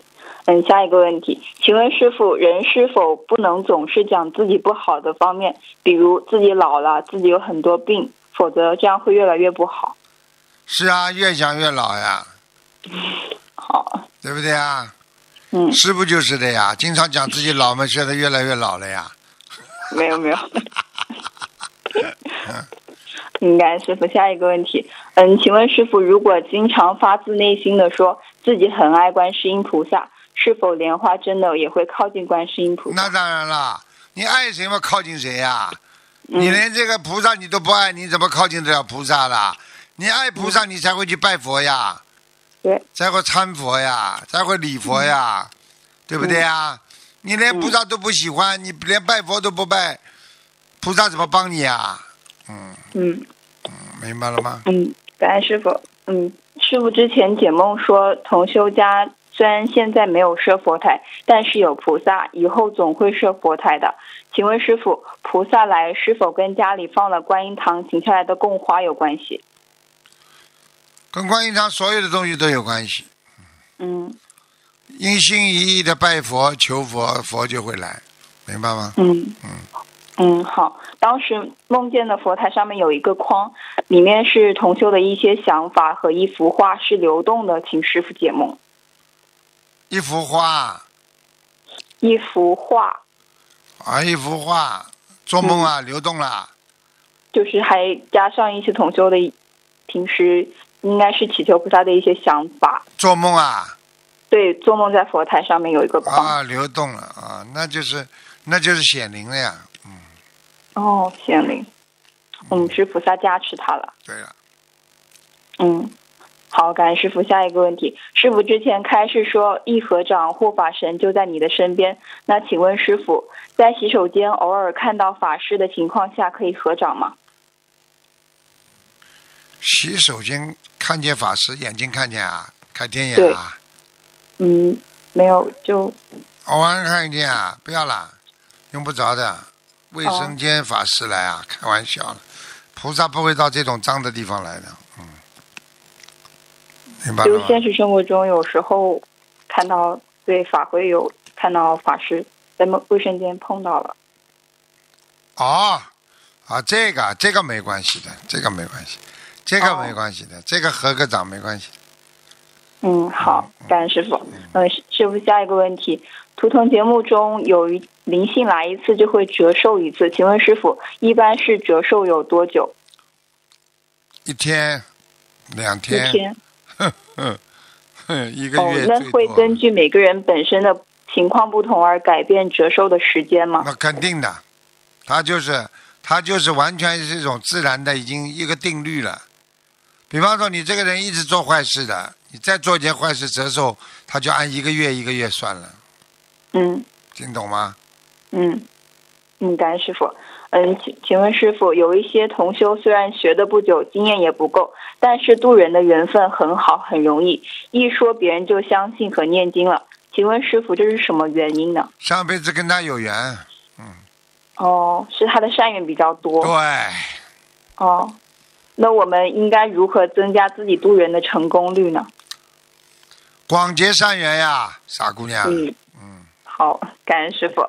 嗯，下一个问题，请问师傅，人是否不能总是讲自己不好的方面，比如自己老了，自己有很多病，否则这样会越来越不好。是啊，越讲越老呀，好，对不对啊？嗯，师傅就是的呀，经常讲自己老嘛，现在越来越老了呀。没有没 有。嗯，感恩师傅。下一个问题，嗯，请问师傅，如果经常发自内心的说自己很爱观世音菩萨，是否莲花真的也会靠近观世音菩萨那？当然了，你爱谁嘛，靠近谁呀？嗯你连这个菩萨你都不爱，你怎么靠近得了菩萨啦？你爱菩萨，你才会去拜佛呀，对，才会参佛呀，才会礼佛呀，对不对呀？你连菩萨都不喜欢，你连拜佛都不拜，菩萨怎么帮你呀？嗯，嗯明白了吗？嗯，感恩师傅。嗯，师傅之前解梦说，同修家虽然现在没有设佛台，但是有菩萨，以后总会设佛台的。请问师傅，菩萨来是否跟家里放了观音堂请下来的供花有关系？跟观音堂所有的东西都有关系，嗯一心一意的拜佛求佛，佛就会来，明白吗？嗯嗯，好。当时梦见的佛台上面有一个框，里面是同修的一些想法和一幅画是流动的，请师傅解梦。一幅画一幅画啊，一幅画，做梦啊，流动了。就是还加上一些同修的平时应该是祈求菩萨的一些想法。做梦啊对，做梦在佛台上面有一个框。啊，流动了啊，那就是那就是显灵了呀。哦，显灵。嗯，是菩萨加持他了。对了，嗯，好，感恩师傅。下一个问题，师傅之前开示说，一合掌护法神就在你的身边。那请问师傅，在洗手间偶尔看到法师的情况下，可以合掌吗？洗手间看见法师，眼睛看见啊，开天眼啊，嗯，没有，就偶尔看见啊，不要啦，用不着的。卫生间法师来啊，开玩笑了，菩萨不会到这种脏的地方来的，嗯，就现实生活中有时候看到对法会有看到法师在卫卫生间碰到了。啊，啊，这个这个没关系的，这个没关系，这个哦没关系的，这个合个掌没关系。嗯，好，感恩师傅。嗯，师师傅，下一个问题，图腾节目中有一灵性来一次就会折寿一次，请问师傅，一般是折寿有多久？一天、两一天，天。一个哦月，那最多。会根据每个人本身的情况不同而改变折寿的时间吗？那肯定的，它就是它就是完全是一种自然的，已经一个定律了。比方说，你这个人一直做坏事的，你再做一件坏事折寿，他就按一个月一个月算了，嗯听懂吗？嗯嗯，感恩师傅。嗯，请请问师傅，有一些同修虽然学的不久，经验也不够，但是渡人的缘分很好，很容易，一说别人就相信和念经了。请问师傅，这是什么原因呢？上辈子跟他有缘，嗯哦，是他的善缘比较多。对，哦，那我们应该如何增加自己渡人的成功率呢？广结善缘呀，傻姑娘。嗯嗯，好，感恩师傅。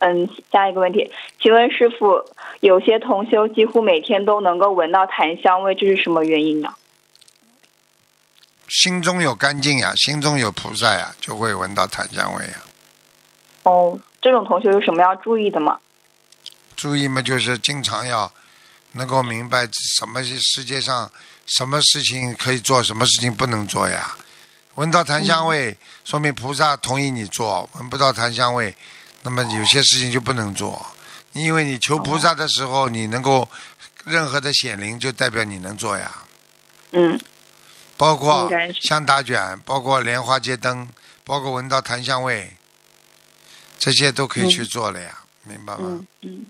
嗯，下一个问题，请问师傅，有些同修几乎每天都能够闻到檀香味，这是什么原因呢？心中有干净呀，心中有菩萨呀，就会闻到檀香味呀。哦，这种同学有什么要注意的吗？注意嘛，就是经常要能够明白什么是世界上什么事情可以做，什么事情不能做呀。闻到檀香味，说明菩萨同意你做；闻不到檀香味，那么有些事情就不能做。因为你求菩萨的时候，你能够任何的显灵，就代表你能做呀。嗯包括香打卷，包括莲花接灯，包括闻到檀香味，这些都可以去做了呀，明白吗？嗯嗯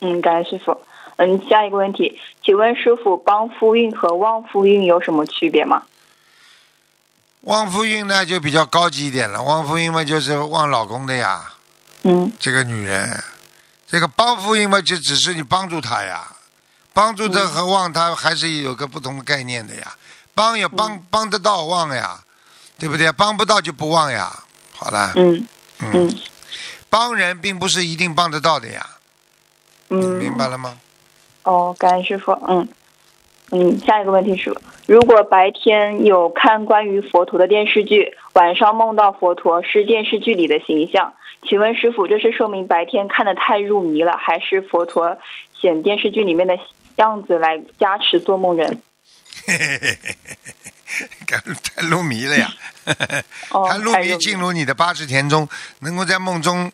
嗯，感恩师傅。嗯，下一个问题，请问师傅，帮夫运和旺夫运有什么区别吗？旺夫运呢就比较高级一点了，旺夫运嘛就是旺老公的呀，嗯。这个女人，这个帮扶因嘛就只是你帮助她呀，帮助她和忘她还是有个不同的概念的呀，帮也帮、帮得到忘呀，对不对？帮不到就不忘呀。好了，嗯。嗯，嗯。帮人并不是一定帮得到的呀，嗯，明白了吗？哦，感恩师傅。嗯。嗯，下一个问题是，如果白天有看关于佛陀的电视剧，晚上梦到佛陀是电视剧里的形象，请问师傅，这是说明白天看得太入迷了，还是佛陀显电视剧里面的样子来加持做梦人？嘿嘿嘿嘿嘿嘿，太入迷了呀！哦，他入迷进入你的八十田中，能够在梦中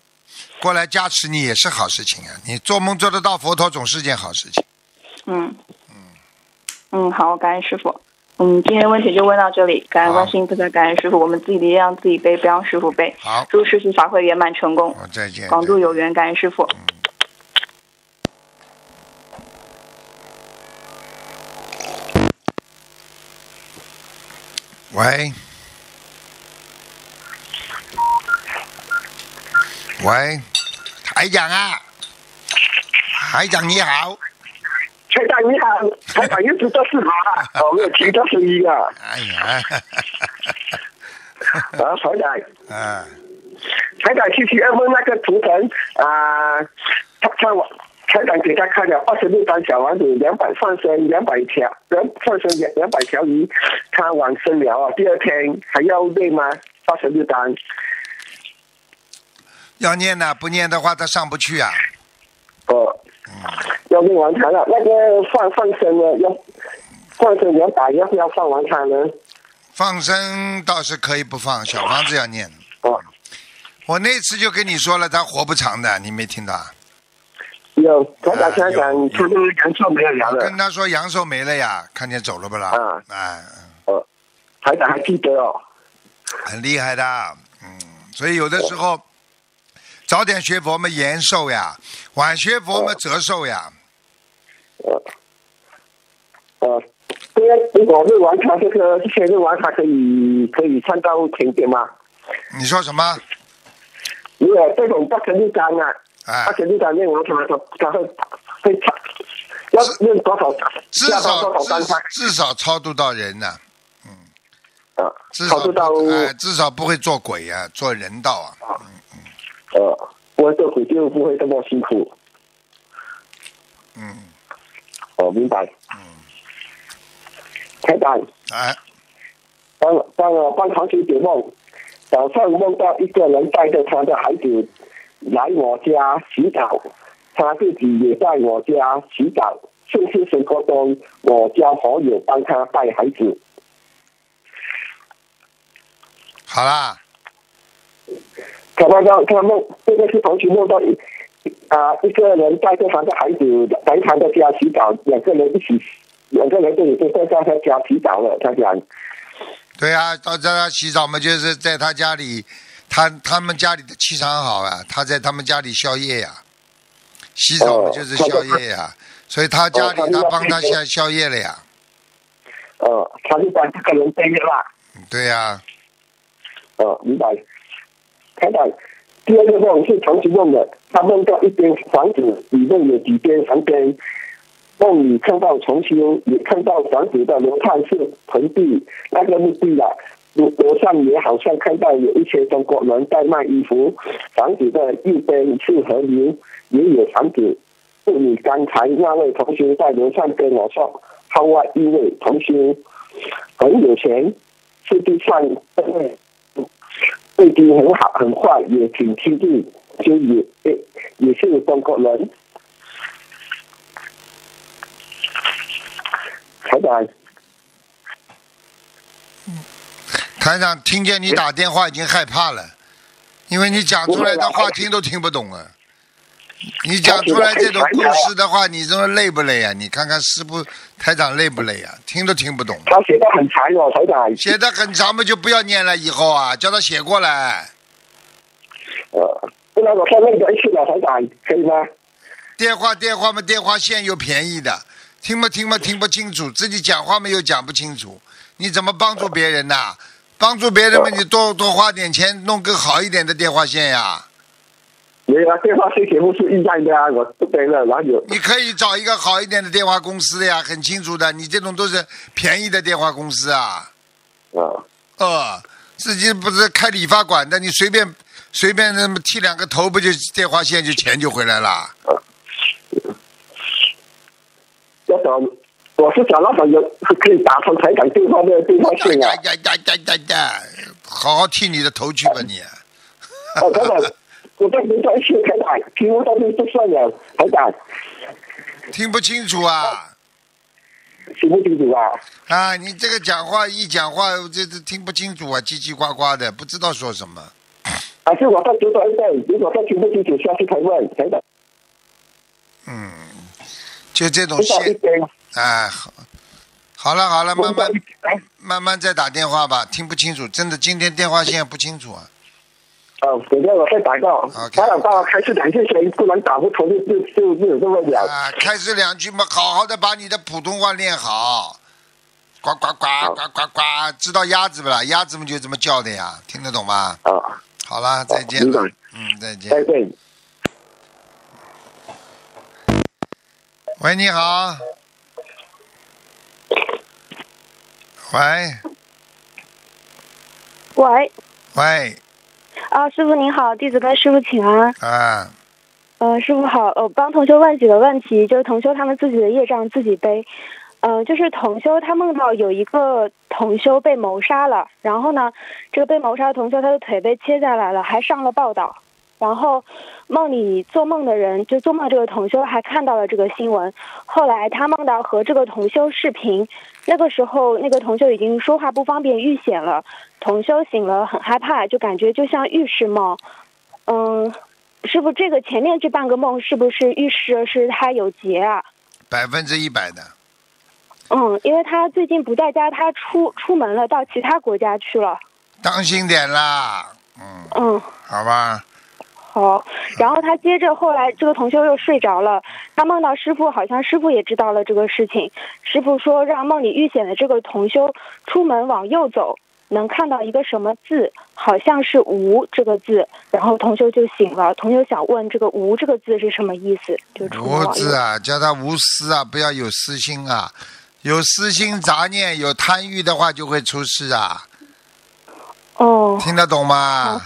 过来加持你，也是好事情啊！你做梦做得到佛陀，总是件好事情。嗯嗯，好，感恩师傅。嗯，今天问题就问到这里，感恩好观世音菩萨，感恩师傅，我们自己的力量自己背，不让师傅背。好，祝师傅法会圆满成功，我再见。广度有缘，感恩师傅。喂，喂，台长啊，台长你好，台长你好，台长又知道是我了，我 没有听到声音啊。哎呀，啊，台长，啊，台长星期二问那个图腾啊，他他我台长给他看了二十六张小王子，两百放生，两百条，两放生两两百条鱼，他往生了啊，第二天还要练吗？二十六张，要念的，不念的话他上不去啊。哦，要练完它了。那个放放生呢？要放生两百，要不要放完它呢？放生倒是可以不放，小房子要念。哦，我那次就跟你说了，他活不长的，你没听到啊？有台长台长，有他都阳寿没有阳了我跟。他说阳寿没了呀，看见走了不啦？啊哎，台长还记得哦。很厉害的，嗯，所以有的时候早点学佛嘛延寿呀，晚学佛嘛折寿呀。呃，呃，对呀，如果录完它这个之前录完它可以可以看到甜点吗？你说什么？如果这种八十六张啊，哎八，十六张练完它它它会会差，要练多少？要至少到多少？至至少超度到人呐、啊，至少到不哎，至少不会做鬼呀、做人道啊。嗯嗯呃，我做鬼就不会这么辛苦。嗯，哦，明白。嗯台长，哎，帮帮我帮同学解梦，早上梦到一个人带着他的孩子来我家洗澡，他自己也在我家洗澡。现实生活中，我交朋友帮他带孩子。好啦，他梦到他梦，这个是同学梦到一啊、一个人带着他的孩子来他的家洗澡，两个人一起，两个人都已经在他的家洗澡了。他讲，对啊、到在他洗澡嘛，就是在他家里，他他们家里的气场好啊，他在他们家里宵夜呀、洗澡嘛哦就是宵夜呀、所以他家里哦他他帮他那个宵宵夜了呀，哦，他就把这个人背了啦。对呀、哦，明白。台长，第二个梦是长期梦的，他梦到一间房子里面有几间房间，梦里看到重修，也看到房子的楼炭是盆地，那个墓地啊，楼楼上也好像看到有一些中国人在卖衣服，房子的右边是河流，也有房子。就你刚才那位同学在楼上跟我说，后外一位同学很有钱，实际上对对敌很好很坏，也挺亲近，就也也也是中国人。台长，台长听见你打电话已经害怕了，因为你讲出来的话听都听不懂啊。你讲出来这种故事的话，你说累不累啊？你看看师傅台长累不累啊？听都听不懂。他写的很长哦，台长。写的很长嘛，就不要念了，以后啊，叫他写过来。呃，不然我再念个一次了，台长，可以吗？电话电话嘛，电话线又便宜的，听不听嘛听不清楚，自己讲话嘛又讲不清楚，你怎么帮助别人呐？帮助别人嘛，你多多花点钱弄个好一点的电话线呀。没有啊，电话线节目是一样的啊，我不得了，哪有？你可以找一个好一点的电话公司的呀，很清楚的。你这种都是便宜的电话公司啊。啊，呃，自己不是开理发馆的，你随便随便那么剃两个头，不就电话线就钱就回来了？要找，我是找那种有是可以打通财产电话的电话线啊。呀呀呀呀呀呀！好好剃你的头去吧你。我再没关系，台长，听不到就不算了，台长。听不清楚啊！听不清楚啊！啊，你这个讲话一讲话，这这听不清楚啊，叽叽呱呱的，不知道说什么。还是我再读短一点，如果再听不清楚，下次才问，台长。嗯，就这种线，点？哎，好，好了好了，慢慢哎，慢慢再打电话吧，听不清楚，真的今天电话线不清楚啊。哦，等下我再打个。OK 台长帮我开始两句声，不然打不通就就就就有这么讲。啊，开始两句嘛，好好的把你的普通话练好。呱呱呱呱呱呱，知道鸭子不啦？鸭子们就这么叫的呀，听得懂吗？啊，好了，再见了。嗯，再见。再见。喂，你好。喂喂，喂啊，师傅您好，弟子跟师傅请安。啊，呃，师傅好，呃，帮同修问几个问题，就是同修他们自己的业障自己背。呃，就是同修他梦到有一个同修被谋杀了，然后呢，这个被谋杀的同修他的腿被切下来了，还上了报道。然后梦里做梦的人，就做梦这个同修还看到了这个新闻。后来他梦到和这个同修视频，那个时候那个同修已经说话不方便，遇险了。同修醒了，很害怕，就感觉就像预示梦。嗯，师傅，这个前面这半个梦是不是预示是他有劫啊？百分之一百的。嗯，因为他最近不在家，他出出门了，到其他国家去了。当心点啦，嗯，嗯，好吧，好。然后他接着后来这个同修又睡着了，他梦到师傅，好像师傅也知道了这个事情。师傅说让梦里遇险的这个同修出门往右走，能看到一个什么字，好像是“无”这个字。然后同修就醒了，同修想问这个“无”这个字是什么意思？就出无。字啊，叫他无私啊，不要有私心啊，有私心杂念、有贪欲的话就会出事啊，哦，听得懂吗？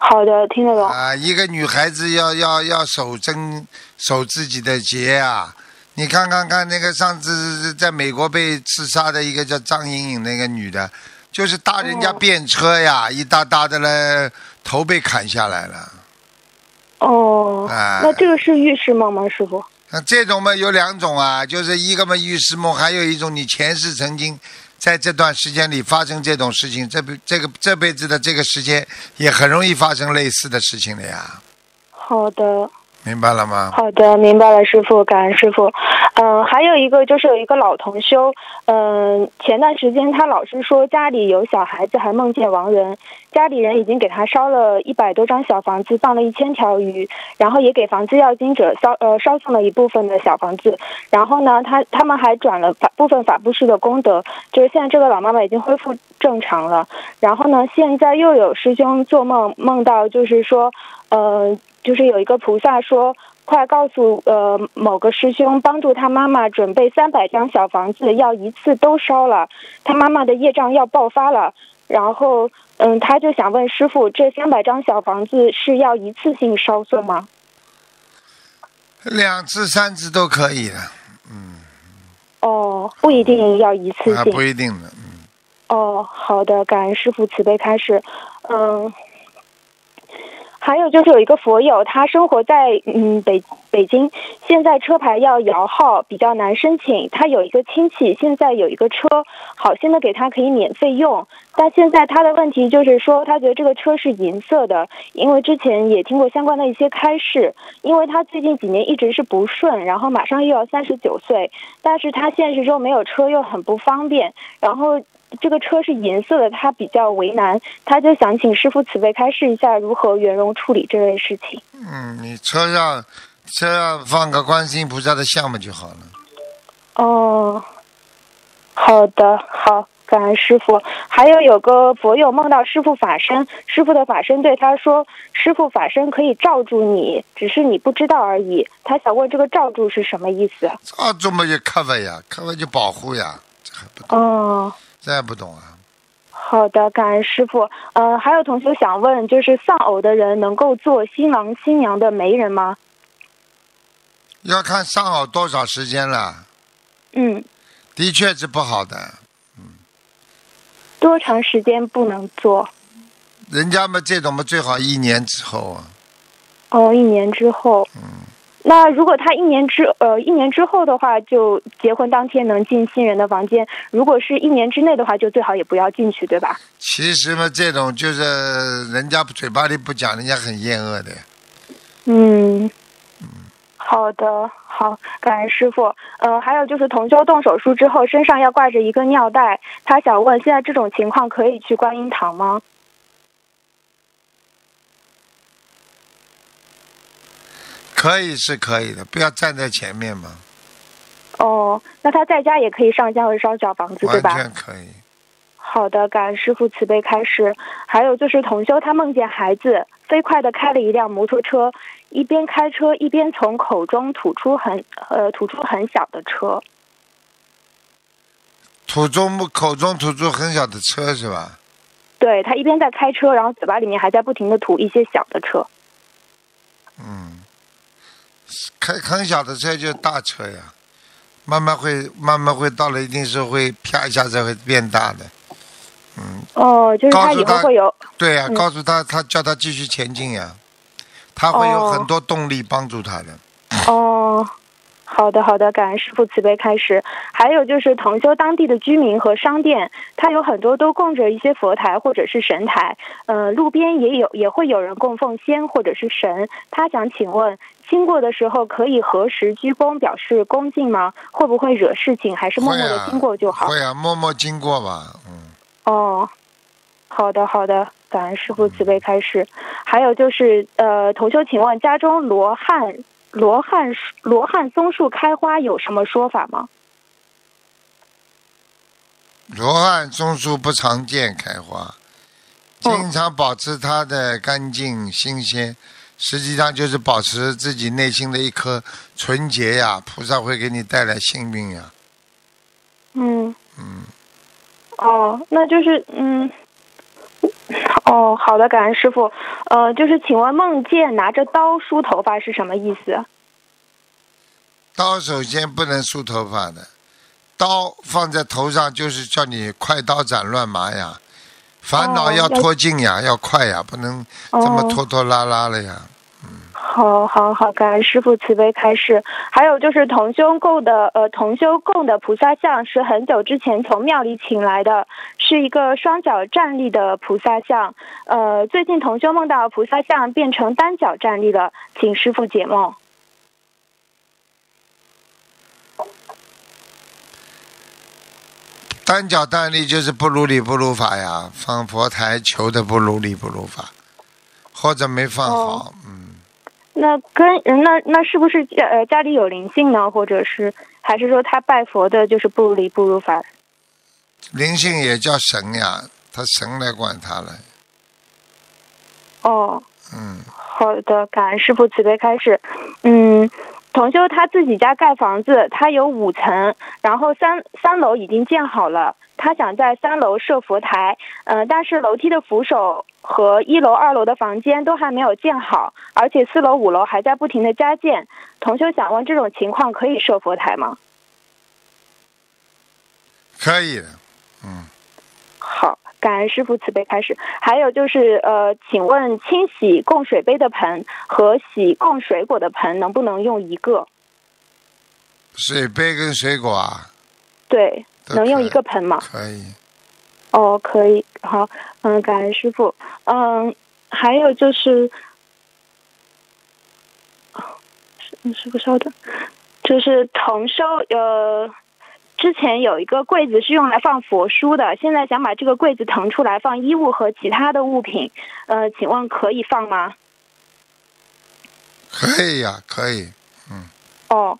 好的，听得懂。啊，一个女孩子要要要守贞，守自己的节啊！你看看看那个上次在美国被刺杀的一个叫张莹颖那个女的，就是搭人家哦便车呀，一搭搭的嘞，头被砍下来了。哦，啊那这个是预示梦吗，师傅？那这种嘛有两种啊，就是一个嘛预示梦，还有一种你前世曾经在这段时间里发生这种事情，这辈这个这辈子的这个时间也很容易发生类似的事情的呀，好的，明白了吗？好的，明白了，师傅，感恩师傅。嗯、还有一个就是有一个老同修，嗯、前段时间他老是说家里有小孩子，还梦见亡人，家里人已经给他烧了一百多张小房子，放了一千条鱼，然后也给房子要经者烧呃烧送了一部分的小房子，然后呢，他他们还转了法部分法布施的功德，就是现在这个老妈妈已经恢复正常了，然后呢，现在又有师兄做梦梦到，就是说，呃，就是有一个菩萨说，快告诉呃某个师兄，帮助他妈妈准备三百张小房子，要一次都烧了，他妈妈的业障要爆发了。然后，嗯，他就想问师傅，这三百张小房子是要一次性烧送吗？两次、三次都可以的，嗯哦，不一定要一次啊，性。不一定的。哦，好的，感恩师傅慈悲开示。嗯，还有就是有一个佛友，他生活在嗯北北京，现在车牌要摇号，比较难申请。他有一个亲戚现在有一个车，好心的给他可以免费用，但现在他的问题就是说，他觉得这个车是银色的，因为之前也听过相关的一些开示，因为他最近几年一直是不顺，然后马上又要三十九岁，但是他现实中没有车又很不方便，然后。这个车是银色的，他比较为难，他就想请师傅慈悲开示一下如何圆融处理这类事情。嗯，你车上车上放个观世音菩萨的像嘛就好了。哦，好的，好，感恩师傅。还有有个佛友梦到师傅法身，师傅的法身对他说：“师傅法身可以罩住你，只是你不知道而已。”他想问这个罩住是什么意思？罩住嘛就 cover 呀，cover 就保护呀，这还不懂？哦。这还不懂啊？好的，感恩师傅。呃，还有同学想问，就是丧偶的人能够做新郎新娘的媒人吗？要看丧偶多少时间了。嗯。的确是不好的。嗯。多长时间不能做？人家嘛，这种嘛，最好一年之后啊。哦，一年之后。嗯。那如果他一年之呃一年之后的话，就结婚当天能进新人的房间；如果是一年之内的话，就最好也不要进去，对吧？其实嘛，这种就是人家嘴巴里不讲，人家很厌恶的。嗯，好的，好，感恩师傅。呃，还有就是同修动手术之后，身上要挂着一个尿袋，他想问，现在这种情况可以去观音堂吗？可以是可以的，不要站在前面嘛。哦，那他在家也可以上香和烧小房子，对吧？完全可以。好的，感恩师傅慈悲开示。还有就是同修，他梦见孩子飞快的开了一辆摩托车，一边开车一边从口中吐出很呃吐出很小的车。吐中口中吐出很小的车是吧？对他一边在开车，然后嘴巴里面还在不停的吐一些小的车。嗯。开很小的车就是大车呀，慢慢会慢慢会到了一定时候会啪一下子会变大的，嗯。哦，就是他以后会有。对呀，告诉他，他叫他继续前进呀，他会有很多动力帮助他的。哦。好的，好的，感恩师傅慈悲开始。还有就是同修当地的居民和商店，他有很多都供着一些佛台或者是神台，呃，路边也有也会有人供奉仙或者是神。他想请问，经过的时候可以核实鞠躬表示恭敬吗？会不会惹事情？还是默默的经过就好？会啊，默默经过吧，嗯。哦，好的，好的，感恩师傅慈悲开始。还有就是，呃，同修，请问家中罗汉。罗汉罗汉松树开花有什么说法吗？罗汉松树不常见开花，经常保持它的干净新鲜，实际上就是保持自己内心的一颗纯洁呀。菩萨会给你带来幸运呀。嗯。嗯。哦，那就是嗯。哦，好的，感恩师傅。呃，就是请问梦见拿着刀梳头发是什么意思？刀首先不能梳头发的，刀放在头上就是叫你快刀斩乱麻呀，烦恼要拖尽呀，要快呀，不能这么拖拖拉拉了呀。好好好，感恩师傅慈悲开示。还有就是同修供的，呃，同修供的菩萨像是很久之前从庙里请来的，是一个双脚站立的菩萨像。呃，最近同修梦到菩萨像变成单脚站立了，请师傅解梦。单脚站立就是不如理不如法呀，放佛台求的不如理不如法，或者没放好，嗯。那跟那那是不是家呃家里有灵性呢？或者是还是说他拜佛的就是不如理不如法？灵性也叫神呀，他神来管他了。哦。嗯。好的，感恩师傅慈悲开始。嗯，同修他自己家盖房子，他有五层，然后三三楼已经建好了。他想在三楼设佛台，嗯，但是楼梯的扶手和一楼、二楼的房间都还没有建好，而且四楼、五楼还在不停的加建。同修想问，这种情况可以设佛台吗？可以的，嗯。好，感恩师傅慈悲开始。还有就是呃，请问清洗供水杯的盆和洗供水果的盆能不能用一个？水杯跟水果啊，对，能用一个盆吗？可以。哦，可以，好，嗯，感恩师傅，嗯，还有就是，师傅稍等，就是同修，呃，之前有一个柜子是用来放佛书的，现在想把这个柜子腾出来放衣物和其他的物品，呃，请问可以放吗？可以呀、可以。嗯哦，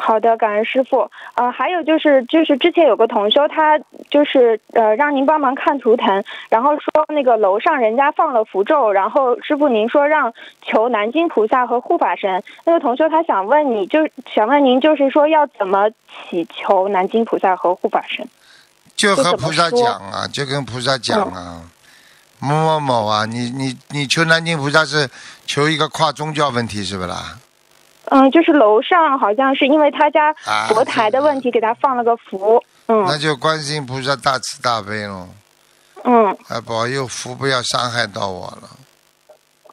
好的，感恩师傅。呃，还有就是，就是之前有个同修，他就是呃让您帮忙看图腾，然后说那个楼上人家放了符咒，然后师傅您说让求南京菩萨和护法神。那个同修他想问你，就想问您，就是说要怎么祈求南京菩萨和护法神？就和菩萨讲啊，就跟菩萨讲啊，某某某啊，你你你求南京菩萨是求一个跨宗教问题是不啦？嗯，就是楼上好像是因为他家啊佛台的问题，给他放了个符。嗯那嗯就观世音菩萨大慈大悲喽，嗯，啊，保佑福不要伤害到我了。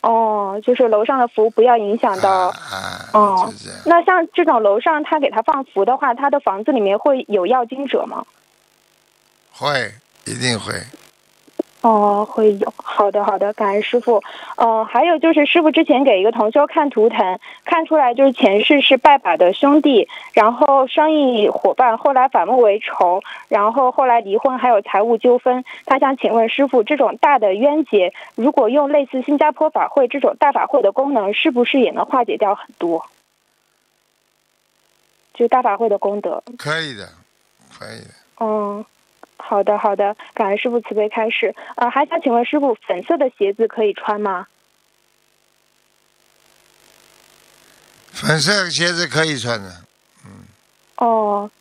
哦，就是楼上的符不要影响到。啊啊，哦。那像这种楼上他给他放符的话，他的房子里面会有要经者吗？会，一定会。哦，会有。好的，好的，感恩师傅。呃，还有就是师傅之前给一个同修看图腾，看出来就是前世是拜把的兄弟，然后生意伙伴，后来反目为仇，然后后来离婚，还有财务纠纷。他想请问师傅，这种大的冤结，如果用类似新加坡法会这种大法会的功能，是不是也能化解掉很多？就大法会的功德。可以的，可以的。嗯，好的好的，感恩师傅慈悲开示。呃，还想请问师傅，粉色的鞋子可以穿吗？粉色鞋子可以穿的，嗯哦，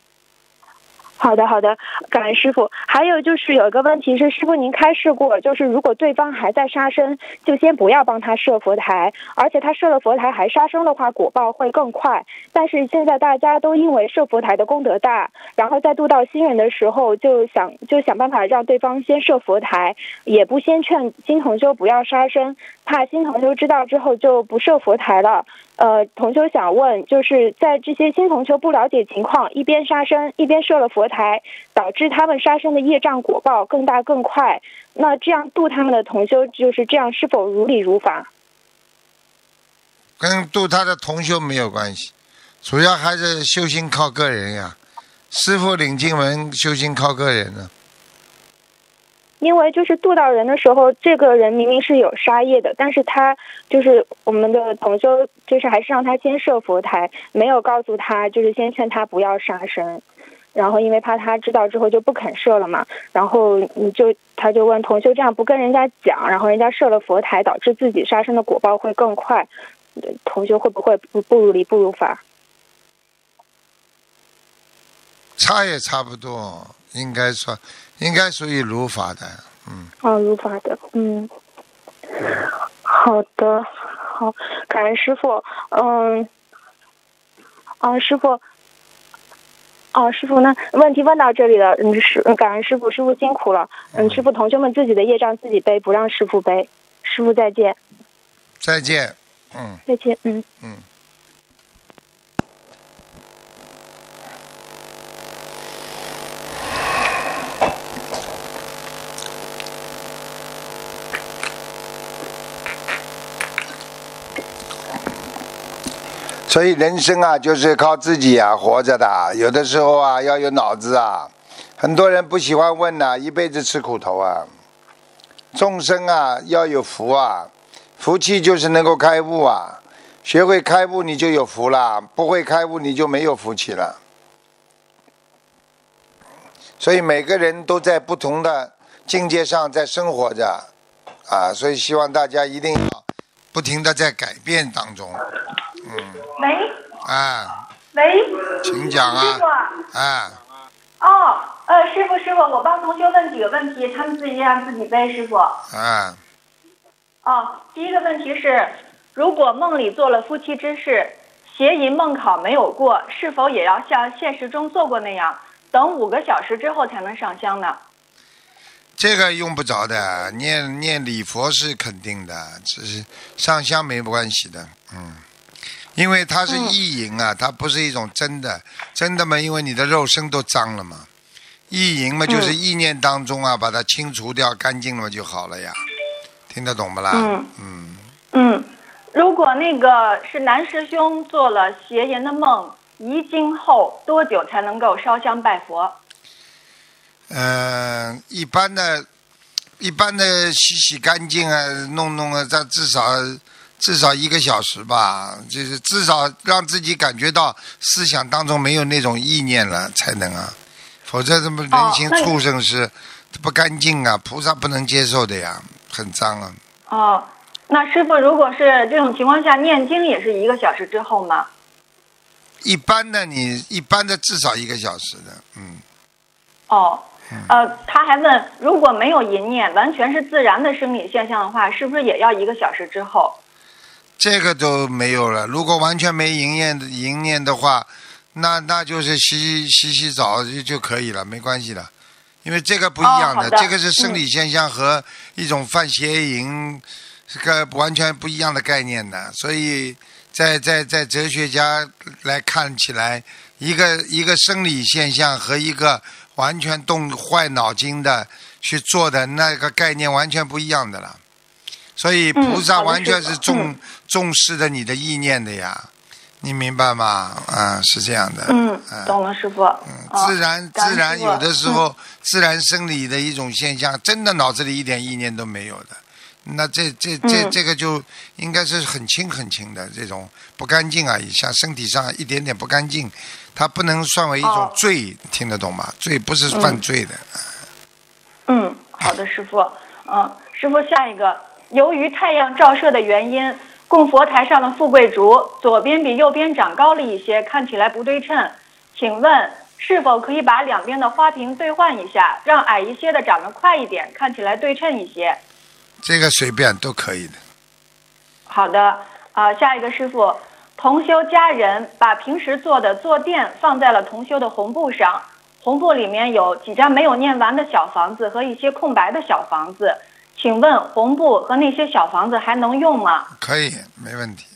好的好的，感恩师傅。还有就是有一个问题是，师傅您开示过，就是如果对方还在杀生，就先不要帮他设佛台，而且他设了佛台还杀生的话，果报会更快。但是现在大家都因为设佛台的功德大，然后在度到新人的时候，就想就想办法让对方先设佛台，也不先劝新同修不要杀生，怕新同修知道之后就不设佛台了。呃，同修想问，就是在这些新同修不了解情况，一边杀生一边设了佛台，导致他们杀生的业障果报更大更快。那这样度他们的同修，就是这样是否如理如法？跟度他的同修没有关系，主要还是修心靠个人呀。师傅领进门，修心靠个人呢。因为就是渡到人的时候，这个人明明是有杀业的，但是他就是我们的同修，就是还是让他先设佛台，没有告诉他，就是先劝他不要杀生。然后因为怕他知道之后就不肯设了嘛，然后你就他就问同修这样不跟人家讲，然后人家设了佛台，导致自己杀生的果报会更快，同修会不会不不如理不如法？差也差不多，应该说应该属于如法的，嗯，哦，如法的，嗯，好的，好，感恩师傅，嗯，啊，师傅，哦，师傅，那问题问到这里了，嗯，师，嗯感恩师傅，师傅辛苦了，嗯，师傅，同学们自己的业障自己背，不让师傅背，师傅再见，再见，嗯。再见，嗯。嗯。所以人生啊，就是靠自己啊活着的。有的时候啊，要有脑子啊。很多人不喜欢问呐、一辈子吃苦头啊。众生啊，要有福啊，福气就是能够开悟啊。学会开悟，你就有福了；不会开悟，你就没有福气了。所以每个人都在不同的境界上在生活着，啊，所以希望大家一定要不停的在改变当中，喂。哎，喂，请讲啊。师傅。啊，啊，哦，呃，师傅师傅，我帮同学问几个问题，他们自己让自己背，师傅。啊，哦，第一个问题是，如果梦里做了夫妻之事，邪淫梦考没有过，是否也要像现实中做过那样，等五个小时之后才能上香呢？这个用不着的，念念礼佛是肯定的，只是上香没关系的，嗯，因为它是意淫啊，它不是一种真的，真的嘛，因为你的肉身都脏了嘛，意淫嘛就是意念当中啊，把它清除掉干净了就好了呀，听得懂不啦？嗯。嗯，嗯，如果那个是男师兄做了邪淫的梦，遗精后多久才能够烧香拜佛？嗯，一般的，一般的洗洗干净啊，弄弄啊，这至少至少一个小时吧，就是至少让自己感觉到思想当中没有那种意念了才能啊，否则这么人形哦那畜生是不干净啊，菩萨不能接受的呀，很脏啊。哦，那师傅，如果是这种情况下念经，也是一个小时之后吗？一般的你一般的至少一个小时的，嗯，哦，呃，他还问，如果没有淫念，完全是自然的生理现象的话，是不是也要一个小时之后？这个都没有了。如果完全没营业的营业的话，那那就是洗洗洗澡就就可以了，没关系的。因为这个不一样哦的这个是生理现象和一种犯邪淫是个完全不一样的概念的，所以在在在哲学家来看起来，一个一个生理现象和一个完全动坏脑筋的去做的那个概念完全不一样的了。所以菩萨完全是重、重视的你的意念的呀，你明白吗？啊，是这样的。嗯啊，懂了，师傅。嗯自然自然有的时候、自然生理的一种现象，真的脑子里一点意念都没有的，那这这这、嗯这个就应该是很轻很轻的这种不干净而已，像身体上一点点不干净，它不能算为一种哦罪，听得懂吗？罪不是犯罪的。嗯，好的，师傅。嗯，师傅，下一个，由于太阳照射的原因，供佛台上的富贵竹左边比右边长高了一些，看起来不对称。请问是否可以把两边的花瓶兑换一下，让矮一些的长得快一点，看起来对称一些？这个随便都可以的。好的，啊、下一个师傅，同修家人把平时做的坐垫放在了同修的红布上，红布里面有几张没有念完的小房子和一些空白的小房子，请问红布和那些小房子还能用吗？可以，没问题。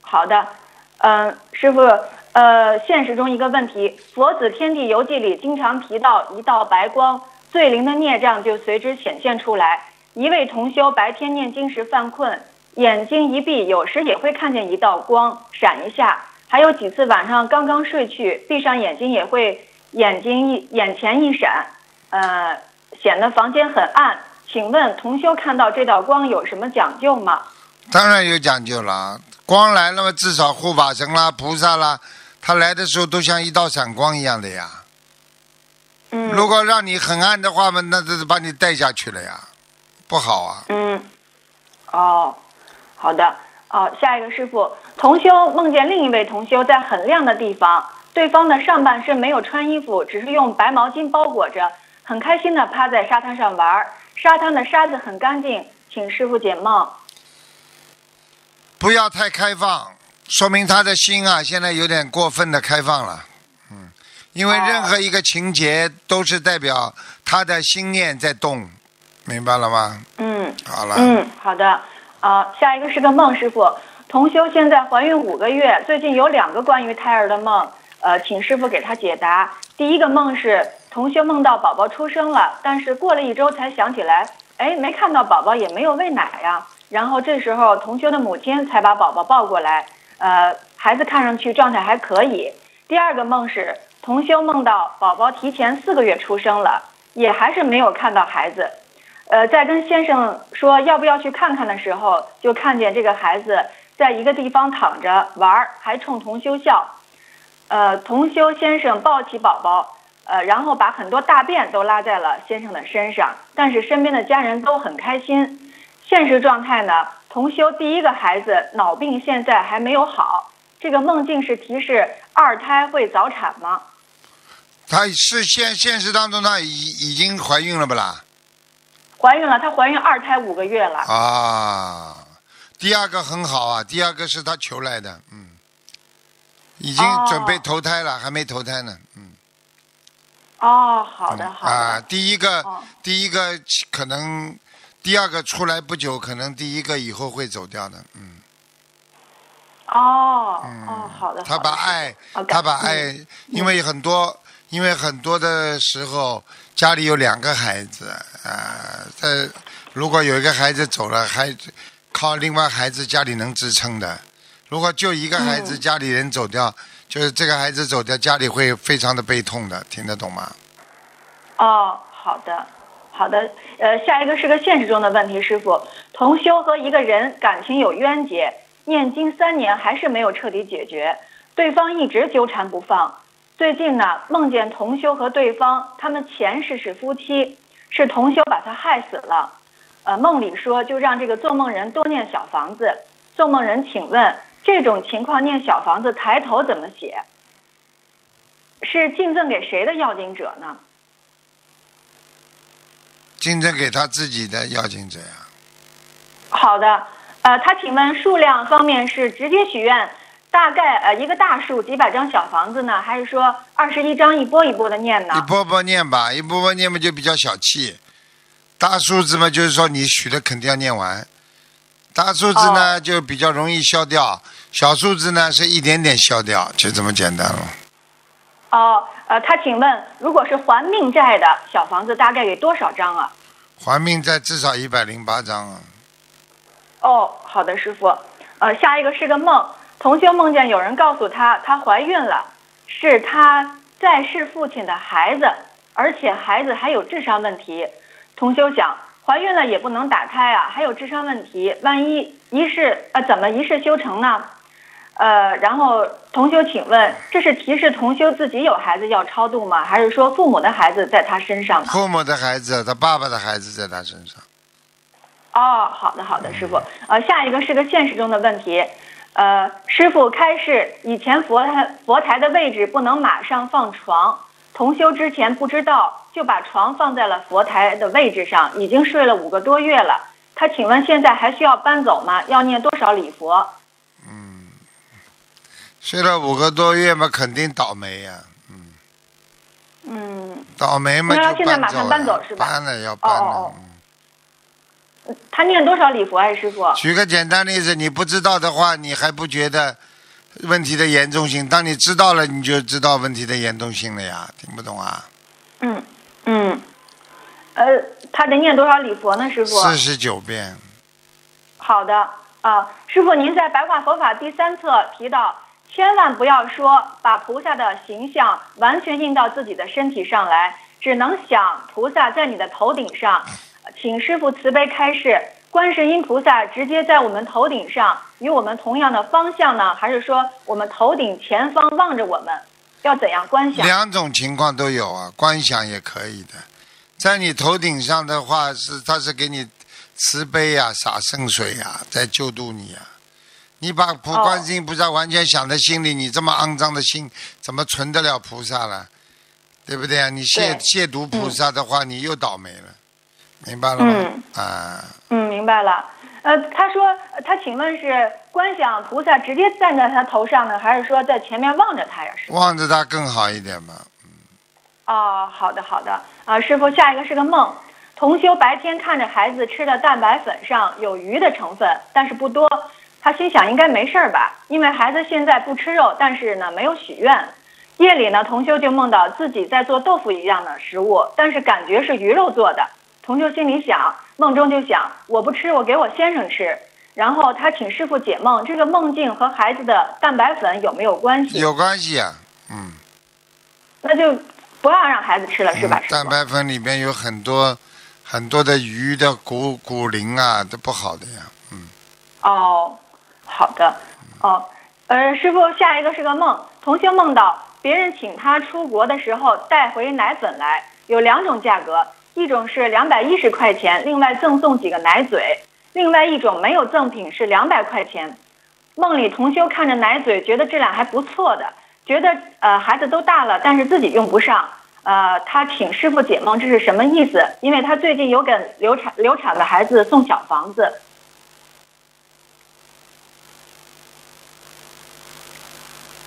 好的，嗯、师傅，呃，现实中一个问题，《佛子天地游记》里经常提到一道白光，最灵的孽障就随之显现出来。一位同修白天念经时犯困，眼睛一闭，有时也会看见一道光闪一下，还有几次晚上刚刚睡去，闭上眼睛也会眼睛一眼前一闪，呃，显得房间很暗。请问同修看到这道光有什么讲究吗？当然有讲究了，光来了嘛，至少护法神啦、菩萨啦，他来的时候都像一道闪光一样的呀。嗯，如果让你很暗的话嘛，那这是把你带下去了呀，不好啊。嗯，哦，好的，哦，下一个师傅，同修梦见另一位同修在很亮的地方，对方的上半身没有穿衣服，只是用白毛巾包裹着，很开心的趴在沙滩上玩儿，沙滩的沙子很干净，请师傅解梦。不要太开放，说明他的心啊，现在有点过分的开放了。嗯，因为哦任何一个情节都是代表他的心念在动，明白了吗？嗯好了，嗯，好的，啊、下一个是个梦师傅，同修现在怀孕五个月，最近有两个关于胎儿的梦，呃，请师傅给他解答。第一个梦是同修梦到宝宝出生了，但是过了一周才想起来，哎，没看到宝宝，也没有喂奶呀。然后这时候同修的母亲才把宝宝抱过来，呃，孩子看上去状态还可以。第二个梦是同修梦到宝宝提前四个月出生了，也还是没有看到孩子。呃，在跟先生说要不要去看看的时候，就看见这个孩子在一个地方躺着玩儿，还冲同修笑。呃，同修先生抱起宝宝，呃，然后把很多大便都拉在了先生的身上，但是身边的家人都很开心。现实状态呢，同修第一个孩子脑病现在还没有好，这个梦境是提示二胎会早产吗？他是现现实当中他已已经怀孕了不啦？怀孕了，她怀孕二胎五个月了。啊，第二个很好啊，第二个是他求来的，嗯，已经哦准备投胎了，还没投胎呢，嗯，哦，好的好的。啊，第一个哦第一个可能，第二个出来不久，可能第一个以后会走掉的，嗯。哦嗯哦，好的。他把爱，哦他把感爱，因为很多，因为很多的时候家里有两个孩子，啊，这如果有一个孩子走了，还靠另外孩子家里能支撑的。如果就一个孩子，嗯家里人走掉，就是这个孩子走掉，家里会非常的悲痛的，听得懂吗？哦，好的，好的。呃，下一个是个现实中的问题，师傅。同修和一个人感情有冤结，念经三年还是没有彻底解决，对方一直纠缠不放。最近呢，梦见同修和对方他们前世是夫妻，是同修把他害死了。呃，梦里说就让这个做梦人多念小房子。做梦人，请问这种情况念小房子抬头怎么写？是敬赠给谁的要经者呢？竞争给他自己的要经者呀。好的，呃，他请问数量方面是直接许愿，大概呃一个大数几百张小房子呢，还是说二十一张一波一波的念呢一？波波念吧，一波波念嘛就比较小气。大数字嘛，就是说你许的肯定要念完。大数字呢、就比较容易消掉，小数字呢是一点点消掉，就这么简单了。哦，呃，他请问，如果是还命债的小房子，大概给多少张啊？还命债至少一百零八张啊。哦，好的，师傅。呃，下一个是个梦，同修梦见有人告诉他，她怀孕了，是他在世父亲的孩子，而且孩子还有智商问题。同修想，怀孕了也不能打胎啊，还有智商问题，万一一世呃怎么一世修成呢？呃，然后同修，请问这是提示同修自己有孩子要超度吗？还是说父母的孩子在他身上呢？父母的孩子，他爸爸的孩子在他身上。哦，好的好的，师傅。呃，下一个是个现实中的问题，呃，师傅开示，以前佛台佛台的位置不能马上放床，同修之前不知道，就把床放在了佛台的位置上，已经睡了五个多月了。他请问现在还需要搬走吗？要念多少礼佛？睡了五个多月嘛，肯定倒霉呀、嗯，嗯倒霉嘛就现在马上搬走了搬走是吧搬了要搬了。哦他念多少礼佛啊，师傅？举个简单例子，你不知道的话，你还不觉得问题的严重性？当你知道了，你就知道问题的严重性了呀。听不懂啊？嗯嗯，呃，他得念多少礼佛呢，师傅？四十九遍，好的啊，师傅，您在《白话佛法》第三册提到，千万不要说把菩萨的形象完全印到自己的身体上来，只能想菩萨在你的头顶上。请师傅慈悲开示，观世音菩萨直接在我们头顶上，与我们同样的方向呢，还是说我们头顶前方望着我们？要怎样观想？两种情况都有啊，观想也可以的。在你头顶上的话，是他是给你慈悲呀、洒圣水呀、在救度你呀、你把观世音菩萨完全想在心里，你这么肮脏的心，怎么存得了菩萨了？对不对啊？你亵亵渎菩萨的话，你又倒霉了，明白了吗？嗯啊，嗯，明白了。呃，他说，呃他请问是观想菩萨直接站在他头上呢，还是说在前面望着他呀？师傅？望着他更好一点吧。哦，好的好的。啊，师傅，下一个是个梦。同修白天看着孩子吃的蛋白粉上有鱼的成分，但是不多。他心想应该没事儿吧，因为孩子现在不吃肉，但是呢没有许愿。夜里呢，同修就梦到自己在做豆腐一样的食物，但是感觉是鱼肉做的。同修心里想，梦中就想我不吃，我给我先生吃。然后他请师傅解梦，这个梦境和孩子的蛋白粉有没有关系？有关系啊，嗯。那就不要让孩子吃了，是吧？嗯蛋白粉里边有很多很多的鱼的骨骨磷啊，都不好的呀。嗯，哦，好的，哦，呃，师傅，下一个是个梦，同修梦到别人请他出国的时候带回奶粉来，有两种价格，一种是两百一十块钱，另外赠送几个奶嘴；另外一种没有赠品，是两百块钱。梦里同修看着奶嘴，觉得质量还不错的，觉得呃孩子都大了，但是自己用不上。呃，他请师傅解梦，这是什么意思？因为他最近有给流产流产的孩子送小房子。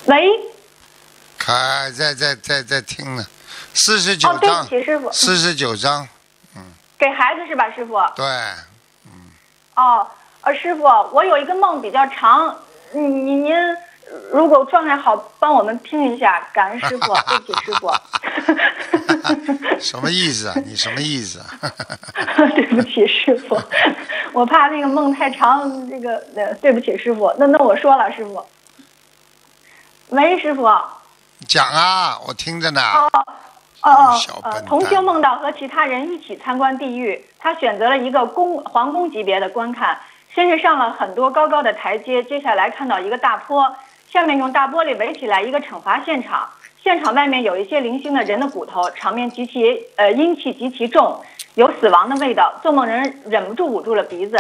喂，还在在在在听呢，四十九哦，对不章，起，师傅，四十九章，给孩子是吧，师傅？对，嗯。哦，呃，师傅，我有一个梦比较长，嗯您您如果状态好，帮我们听一下，感恩师傅，对不起师傅，什么意思啊？你什么意思啊？对不起师傅，我怕那个梦太长，这个呃，对不起师傅，那那我说了，师傅，喂，师傅，哦讲啊，我听着呢。哦小笨蛋，呃同修梦到和其他人一起参观地狱，他选择了一个宫皇宫级别的观看，先是上了很多高高的台阶，接下来看到一个大坡，下面用大玻璃围起来一个惩罚现场，现场外面有一些零星的人的骨头，场面极其呃阴气极其重，有死亡的味道，做梦人忍不住捂住了鼻子。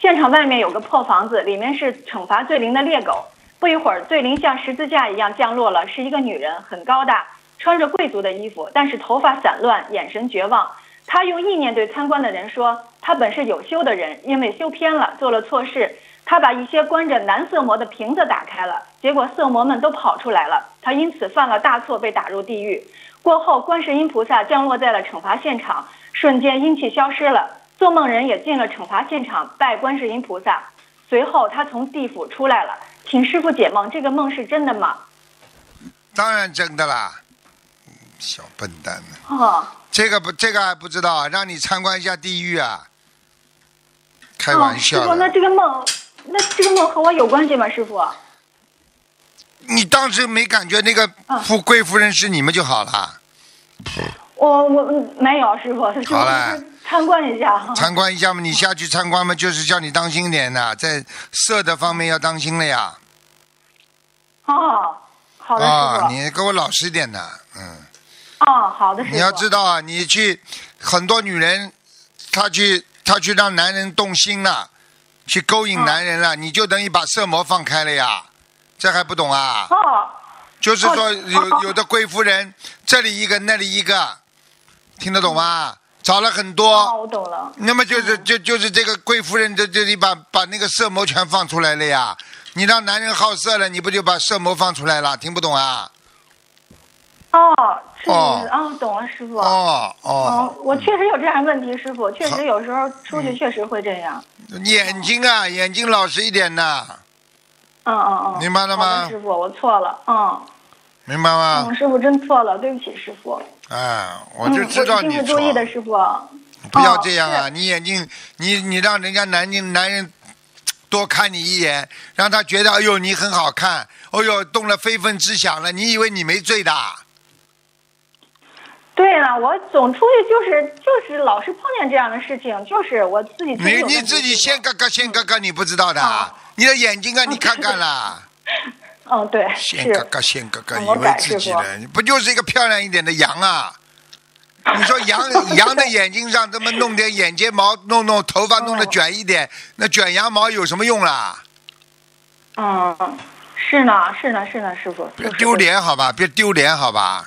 现场外面有个破房子，里面是惩罚罪灵的猎狗。不一会儿，罪灵像十字架一样降落了，是一个女人，很高大，穿着贵族的衣服，但是头发散乱，眼神绝望。她用意念对参观的人说：“她本是有修的人，因为修偏了，做了错事。她把一些关着男色魔的瓶子打开了，结果色魔们都跑出来了。她因此犯了大错，被打入地狱。过后，观世音菩萨降落在了惩罚现场，瞬间阴气消失了。做梦人也进了惩罚现场，拜观世音菩萨。随后，他从地府出来了，请师傅解梦，这个梦是真的吗？当然真的啦，嗯小笨蛋呢。哦，这个不，这个还不知道啊，让你参观一下地狱啊！开玩哦、师傅，那这个梦，那这个梦和我有关系吗？师傅？你当时没感觉那个啊富贵夫人是你们就好了。我我嗯没有，师傅，好嘞就是参观一下。参观一下嘛，你下去参观嘛，就是叫你当心点呐，在色的方面要当心了呀。哦，好的，师啊，傅。你给我老实点的，嗯。哦，好的，师傅。你要知道啊，你去很多女人，她去她去让男人动心了，去勾引男人了，你就等于把色魔放开了呀，这还不懂啊？哦，就是说哦有哦有的贵夫人这里一个那里一个，听得懂吗？找了很多，哦，我懂了。那么就是就就是这个贵夫人在这里把把那个色魔全放出来了呀。你让男人好色了，你不就把色魔放出来了？听不懂啊？哦，是哦哦，懂了，师傅。哦哦哦，，我确实有这样的问题，师傅，确实有时候出嗯去确实会这样。眼睛啊，眼睛老实一点呐，嗯嗯嗯。明白了吗师傅，我错了。嗯明白吗嗯，？师傅真错了，对不起，师傅。哎，我就知道嗯、我一你注意的，师傅。不要这样啊！哦你眼睛，你你让人家男人男人多看你一眼，让他觉得哎呦你很好看，哎呦动了非分之想了，你以为你没罪的？对了，我总出去就是就是老是碰见这样的事情，就是我自己真你你自己先嘎嘎先嘎嘎，你不知道的哦？你的眼睛啊，你看看啦，嗯，对，是。先嘎嘎先嘎嘎，以为自己的，不就是一个漂亮一点的羊啊？你说 羊羊的眼睛上这么弄点眼睫毛，弄弄头发弄得卷一点，那卷羊毛有什么用啦？嗯，是呢，是呢，是呢，师傅。别丢脸好吧，别丢脸好吧，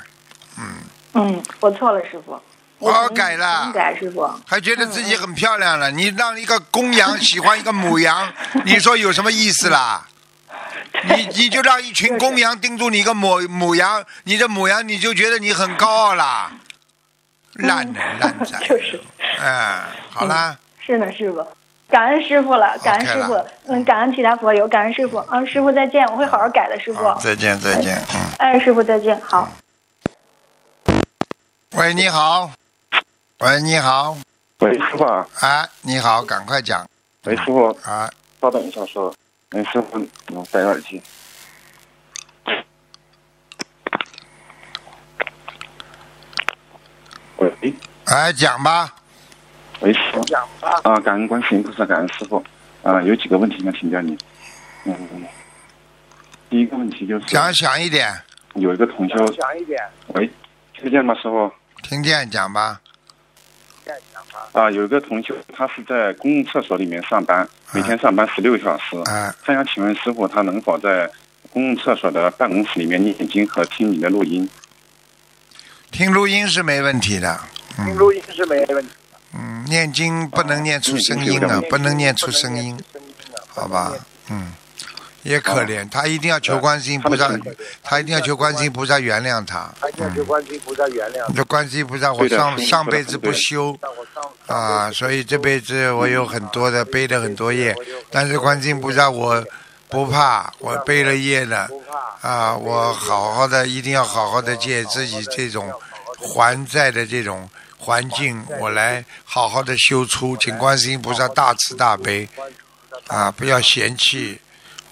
嗯，嗯我错了，师傅。我好改了改，师傅。还觉得自己很漂亮了。你让一个公羊喜欢一个母羊，你说有什么意思啦？你你就让一群公羊盯住你一个母母羊，你这母羊你就觉得你很高傲啦，烂人烂仔。嗯 就是，嗯，好啦，是呢，师傅。感恩师傅了，感恩师傅，嗯，感恩其他佛友，感恩师傅，嗯，师傅再见，我会好好改的，师傅。再见再见，嗯。哎，师傅再见，好。喂，你好。喂，你好。喂，师傅啊，哎，你好，赶快讲喂，师傅，啊！稍等一下，说，哎，师傅，我戴耳机。喂，哎，讲吧。喂，师傅，啊，感恩观世音菩萨，感恩师傅，啊，有几个问题想请教你，嗯，第一个问题就是讲响一点，有一个同修，喂，听得见吗，师傅？听见讲吧。啊，有一个同学，他是在公共厕所里面上班，每天上班十六小时。啊，他想请问师傅，他能否在公共厕所的办公室里面念经和听你的录音？听录音是没问题的。听录音是没问题。嗯，念经不能念出声音啊，不能念出声音，好吧？嗯，也可怜，他一定要求观世音菩萨，他一定要求观世音菩萨原谅他。他一定要求观世音菩萨原谅。这观世音菩萨，我上上辈子不修啊，所以这辈子我有很多的背了很多业，但是观世音菩萨我不怕，我背了业了啊，我好好的一定要好好的借自己这种还债的这种环境，我来好好的修出，请观世音菩萨大慈大悲。啊，不要嫌弃。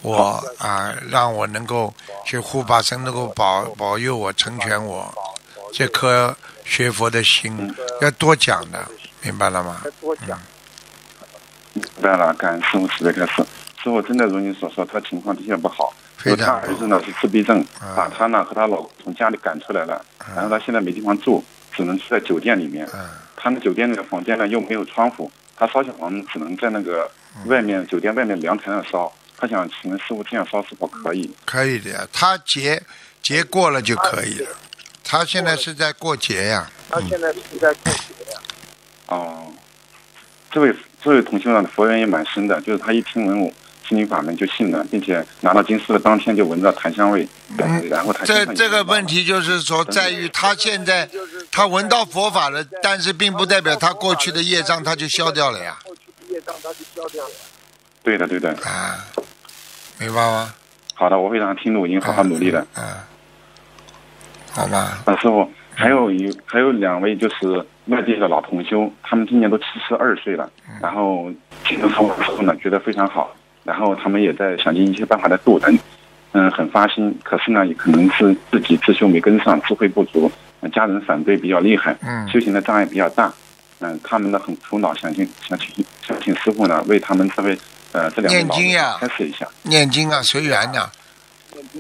我啊，让我能够去护法神能够保保佑我成全我这颗学佛的心，要多讲的，明白了吗？多讲。明白了，感恩师傅慈悲开示。师傅真的如你所说，他情况的确不好。非他儿子呢是自闭症，把他呢和他老从家里赶出来了，然后他现在没地方住，只能住在酒店里面。他那酒店那个房间呢又没有窗户，他烧小房子只能在那个外面酒店外面凉台上烧。他想请问师傅这样烧是否可以？可以的呀，他节节过了就可以了。他现在是在过节呀。他现在是在过节呀。哦，这位这位同学呢，佛缘也蛮深的，就是他一听闻我心灵法门就信了，并且拿到经书的当天就闻到檀香味，然后他这这个问题就是说，在于他现在他闻到佛法了，但是并不代表他过去的业障他就消掉了呀。过去的业障他就消掉了。对的，对的。啊。明白吗？好的，我会让他听录音，好好努力的。嗯，好吧。啊，师傅，还有一还有两位就是外地的老同修，他们今年都七十二岁了，然后听了师傅的时候呢，觉得非常好，然后他们也在想尽一切办法来度人，嗯，很发心。可是呢，也可能是自己自修没跟上，智慧不足，家人反对比较厉害，嗯，修行的障碍比较大，嗯，他们呢很苦恼，想请想请想请师傅呢为他们这位。呃，这两念经呀，开始一下。念经啊，随缘的，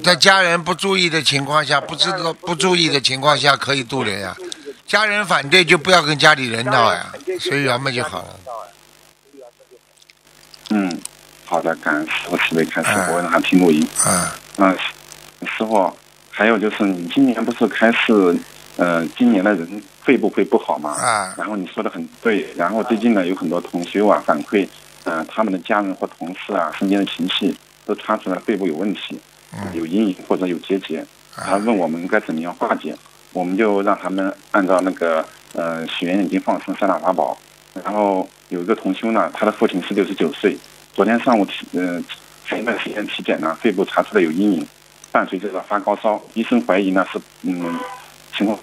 在家人不注意的情况下，不知道不注意的情况下可以度人呀。家人反对就不要跟家里人闹呀，随缘嘛就好了。嗯，好的，感恩师傅慈悲开始，我让他听录音。啊，那师傅，还有就是你今年不是开始，呃，今年的人肺部会不好嘛？啊。然后你说的很对，然后最近呢有很多同学啊反馈。嗯，他们的家人或同事啊，身边的亲戚都查出来肺部有问题，有阴影或者有结节。他问我们该怎么样化解，我们就让他们按照那个呃许愿眼睛放生三大法宝。然后有一个同修呢，他的父亲是六十九岁，昨天上午体呃前一段时间体检呢，肺部查出来有阴影，伴随着发高烧，医生怀疑呢是嗯情况。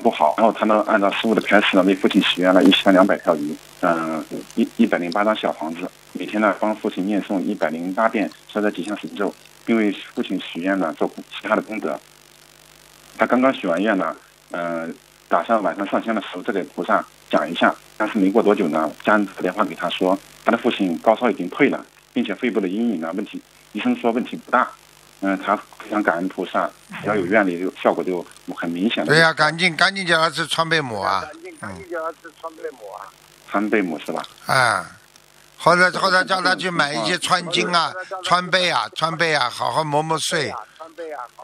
不好，然后他呢，按照师傅的开示呢，为父亲许愿了一千两百条鱼，嗯，一一百零八张小房子，每天呢帮父亲念诵一百零八遍消灾吉祥神咒，并为父亲许愿呢做其他的功德。他刚刚许完愿呢，嗯，打算晚上上香的时候再给菩萨讲一下，但是没过多久呢，家人打电话给他说，他的父亲高烧已经退了，并且肺部的阴影呢问题，医生说问题不大。嗯，他非常感恩菩萨，只要有愿力，就效果就很明显。对呀，赶紧赶紧叫他吃川贝母啊！赶紧赶紧叫他吃川贝母啊！川贝母是吧？啊，或者或者叫他去买一些川芎啊、川贝啊、川贝啊，好好磨磨碎，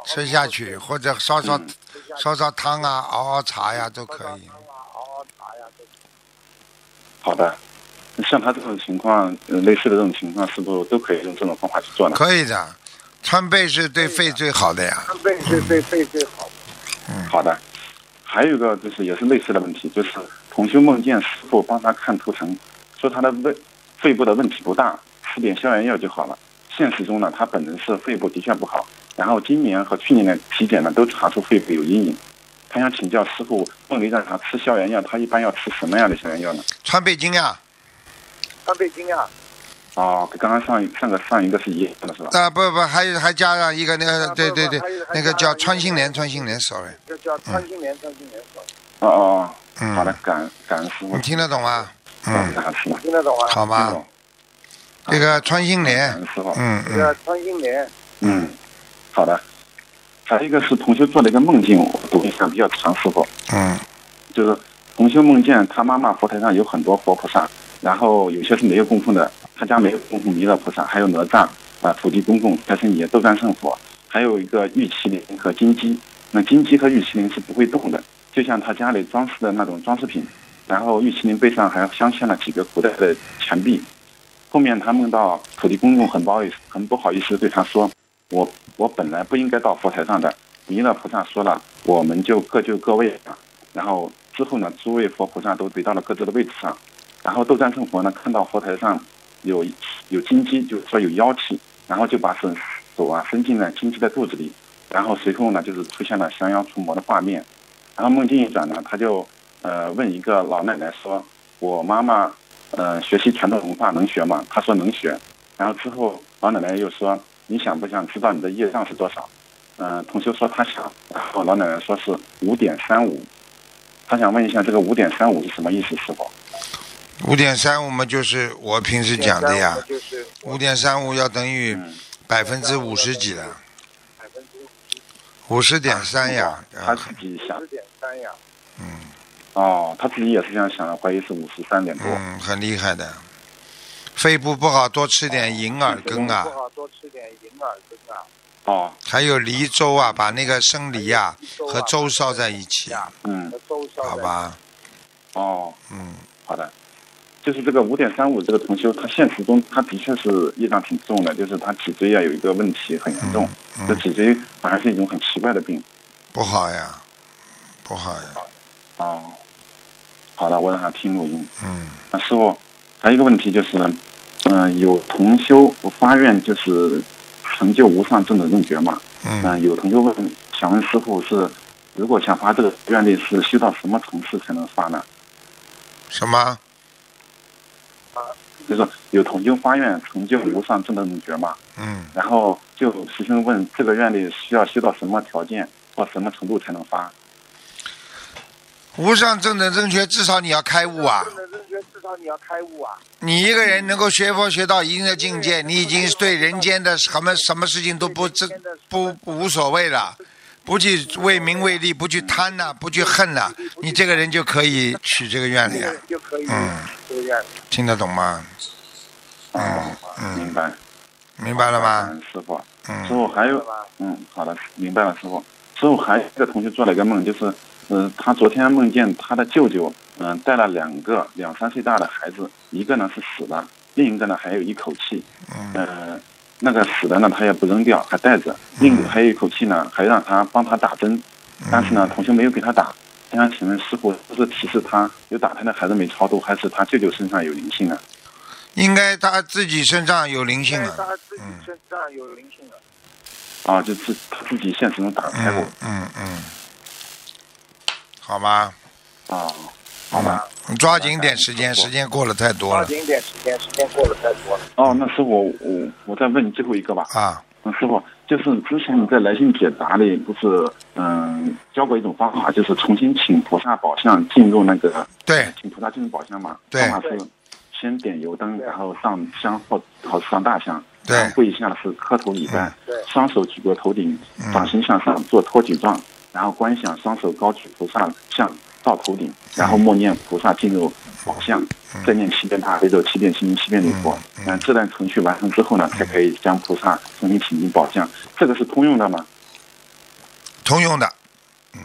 吃下去，或者烧烧烧烧汤啊、熬熬茶呀，都可以。好的，像他这种情况，类似的这种情况，是不是都可以用这种方法去做呢？可以的。川贝是对肺最好的呀。川贝是对肺最好的。嗯，好的。还有一个就是也是类似的问题，就是同修梦见师傅帮他看图层，说他的胃肺部的问题不大，吃点消炎药就好了。现实中呢，他本人是肺部的确不好，然后今年和去年的体检呢都查出肺部有阴影。他想请教师傅，梦里让他吃消炎药，他一般要吃什么样的消炎药呢？川贝精呀。川贝精呀。哦，跟刚刚上上个上一个是一样的是吧？啊不不，还有还加上一个那个，对对对，那个叫穿心莲，穿心莲，sorry。就叫穿心莲，穿心莲，sorry。哦哦哦，好的，感感恩师傅。你听得懂吗？嗯，听得懂啊。好吗？这个穿心莲，嗯嗯。这个穿心莲，嗯，好的。还有一个是同学做了一个梦境，我读一下比较长，师傅。嗯。就是同学梦见他妈妈佛台上有很多活菩萨，然后有些是没有供奉的。他家没有供奉弥勒菩萨，还有哪吒啊、土地公公、财神爷、斗战胜佛，还有一个玉麒麟和金鸡。那金鸡和玉麒麟是不会动的，就像他家里装饰的那种装饰品。然后玉麒麟背上还镶嵌了几个古代的钱币。后面他梦到土地公公很不好意思，很不好意思对他说：“我我本来不应该到佛台上的。”弥勒菩萨说了：“我们就各就各位吧。”然后之后呢，诸位佛菩萨都回到了各自的位置上。然后斗战胜佛呢，看到佛台上有有金鸡，就是说有妖气，然后就把手手啊伸进了金鸡的肚子里。然后随后呢，就是出现了降妖除魔的画面。然后梦境一转呢，他就呃问一个老奶奶说：“我妈妈呃学习传统文化能学吗？”她说能学。然后之后老奶奶又说：“你想不想知道你的业障是多少？”嗯，同修说他想。然后老奶奶说是五点三五。他想问一下这个五点三五是什么意思？是否？五点三五嘛，就是我平时讲的呀。五点三五要等于百分之五十几了。五十点三呀，他自己想。五十点三呀。嗯。哦，他自己也是这样想的，怀疑是五十三点多。嗯，很厉害的。肺部不好，多吃点银耳羹啊。不好，多吃点银耳羹啊。哦。还有梨粥啊，把那个生梨呀和粥烧在一起。嗯。好吧。哦。嗯。好的。就是这个五点三五这个同修，它现实中它的确是业障挺重的，就是他脊椎啊有一个问题很严重，这脊椎反而是一种很奇怪的病。不好呀，不好呀。哦，好的，我让他听录音。嗯。那师傅，还有一个问题就是，嗯，有同修发愿就是成就无上正等正觉嘛？嗯。有同修问，想问师傅是，如果想发这个愿力是修到什么层次才能发呢？什么？就是有同经发愿成就无上正等正觉嘛，嗯，然后就师兄问这个愿力需要修到什么条件或什么程度才能发？无上正等正觉，至少你要开悟啊！正等正觉，至少你要开悟啊！你一个人能够学佛学到一定的境界，你已经对人间的什么什么事情都不这不无所谓了，不去为名为利，不去贪呐，不去恨呐，你这个人就可以许这个愿了呀。嗯，这个愿。听得懂吗？嗯嗯，明白，明白了吗？师傅，嗯，师傅还有，嗯，好的，明白了，师傅。师傅还有一个同学做了一个梦，就是，嗯，他昨天梦见他的舅舅，嗯，带了两个两三岁大的孩子，一个呢是死了，另一个呢还有一口气，嗯，那个死的呢他也不扔掉，还带着，另还有一口气呢，还让他帮他打针，但是呢，同学没有给他打。想请问师傅，是提示他有打胎的孩子没超度，还是他舅舅身上有灵性呢？应该他自己身上有灵性了。他自己身上有灵性了。啊，就自他自己现实中打胎过。嗯嗯。好吗？啊，好吧。你抓紧点时间，时间过了太多了。抓紧点时间，时间过了太多了。哦，那师傅，我我再问你最后一个吧。啊。那，师傅，就是之前你在来信解答里不是嗯教过一种方法，就是重新请菩萨宝像进入那个。对。请菩萨进入宝箱嘛？对。方法是。先点油灯，然后上香或或上大香，对，跪下是磕头礼拜，对，双手举过头顶，掌心向上做托举状，然后观想双手高举菩萨像到头顶，然后默念菩萨进入宝相，再念七遍大悲咒、七遍心经、七遍礼佛。嗯，这段程序完成之后呢，才可以将菩萨重新请进宝相。这个是通用的吗？通用的，嗯，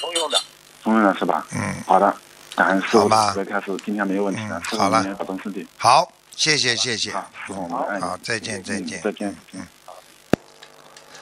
通用的，通用的是吧？嗯，好的。好吧，开始今天没有问题了。好了，保重身体。好，谢谢谢谢。好，好，再见再见再见。嗯，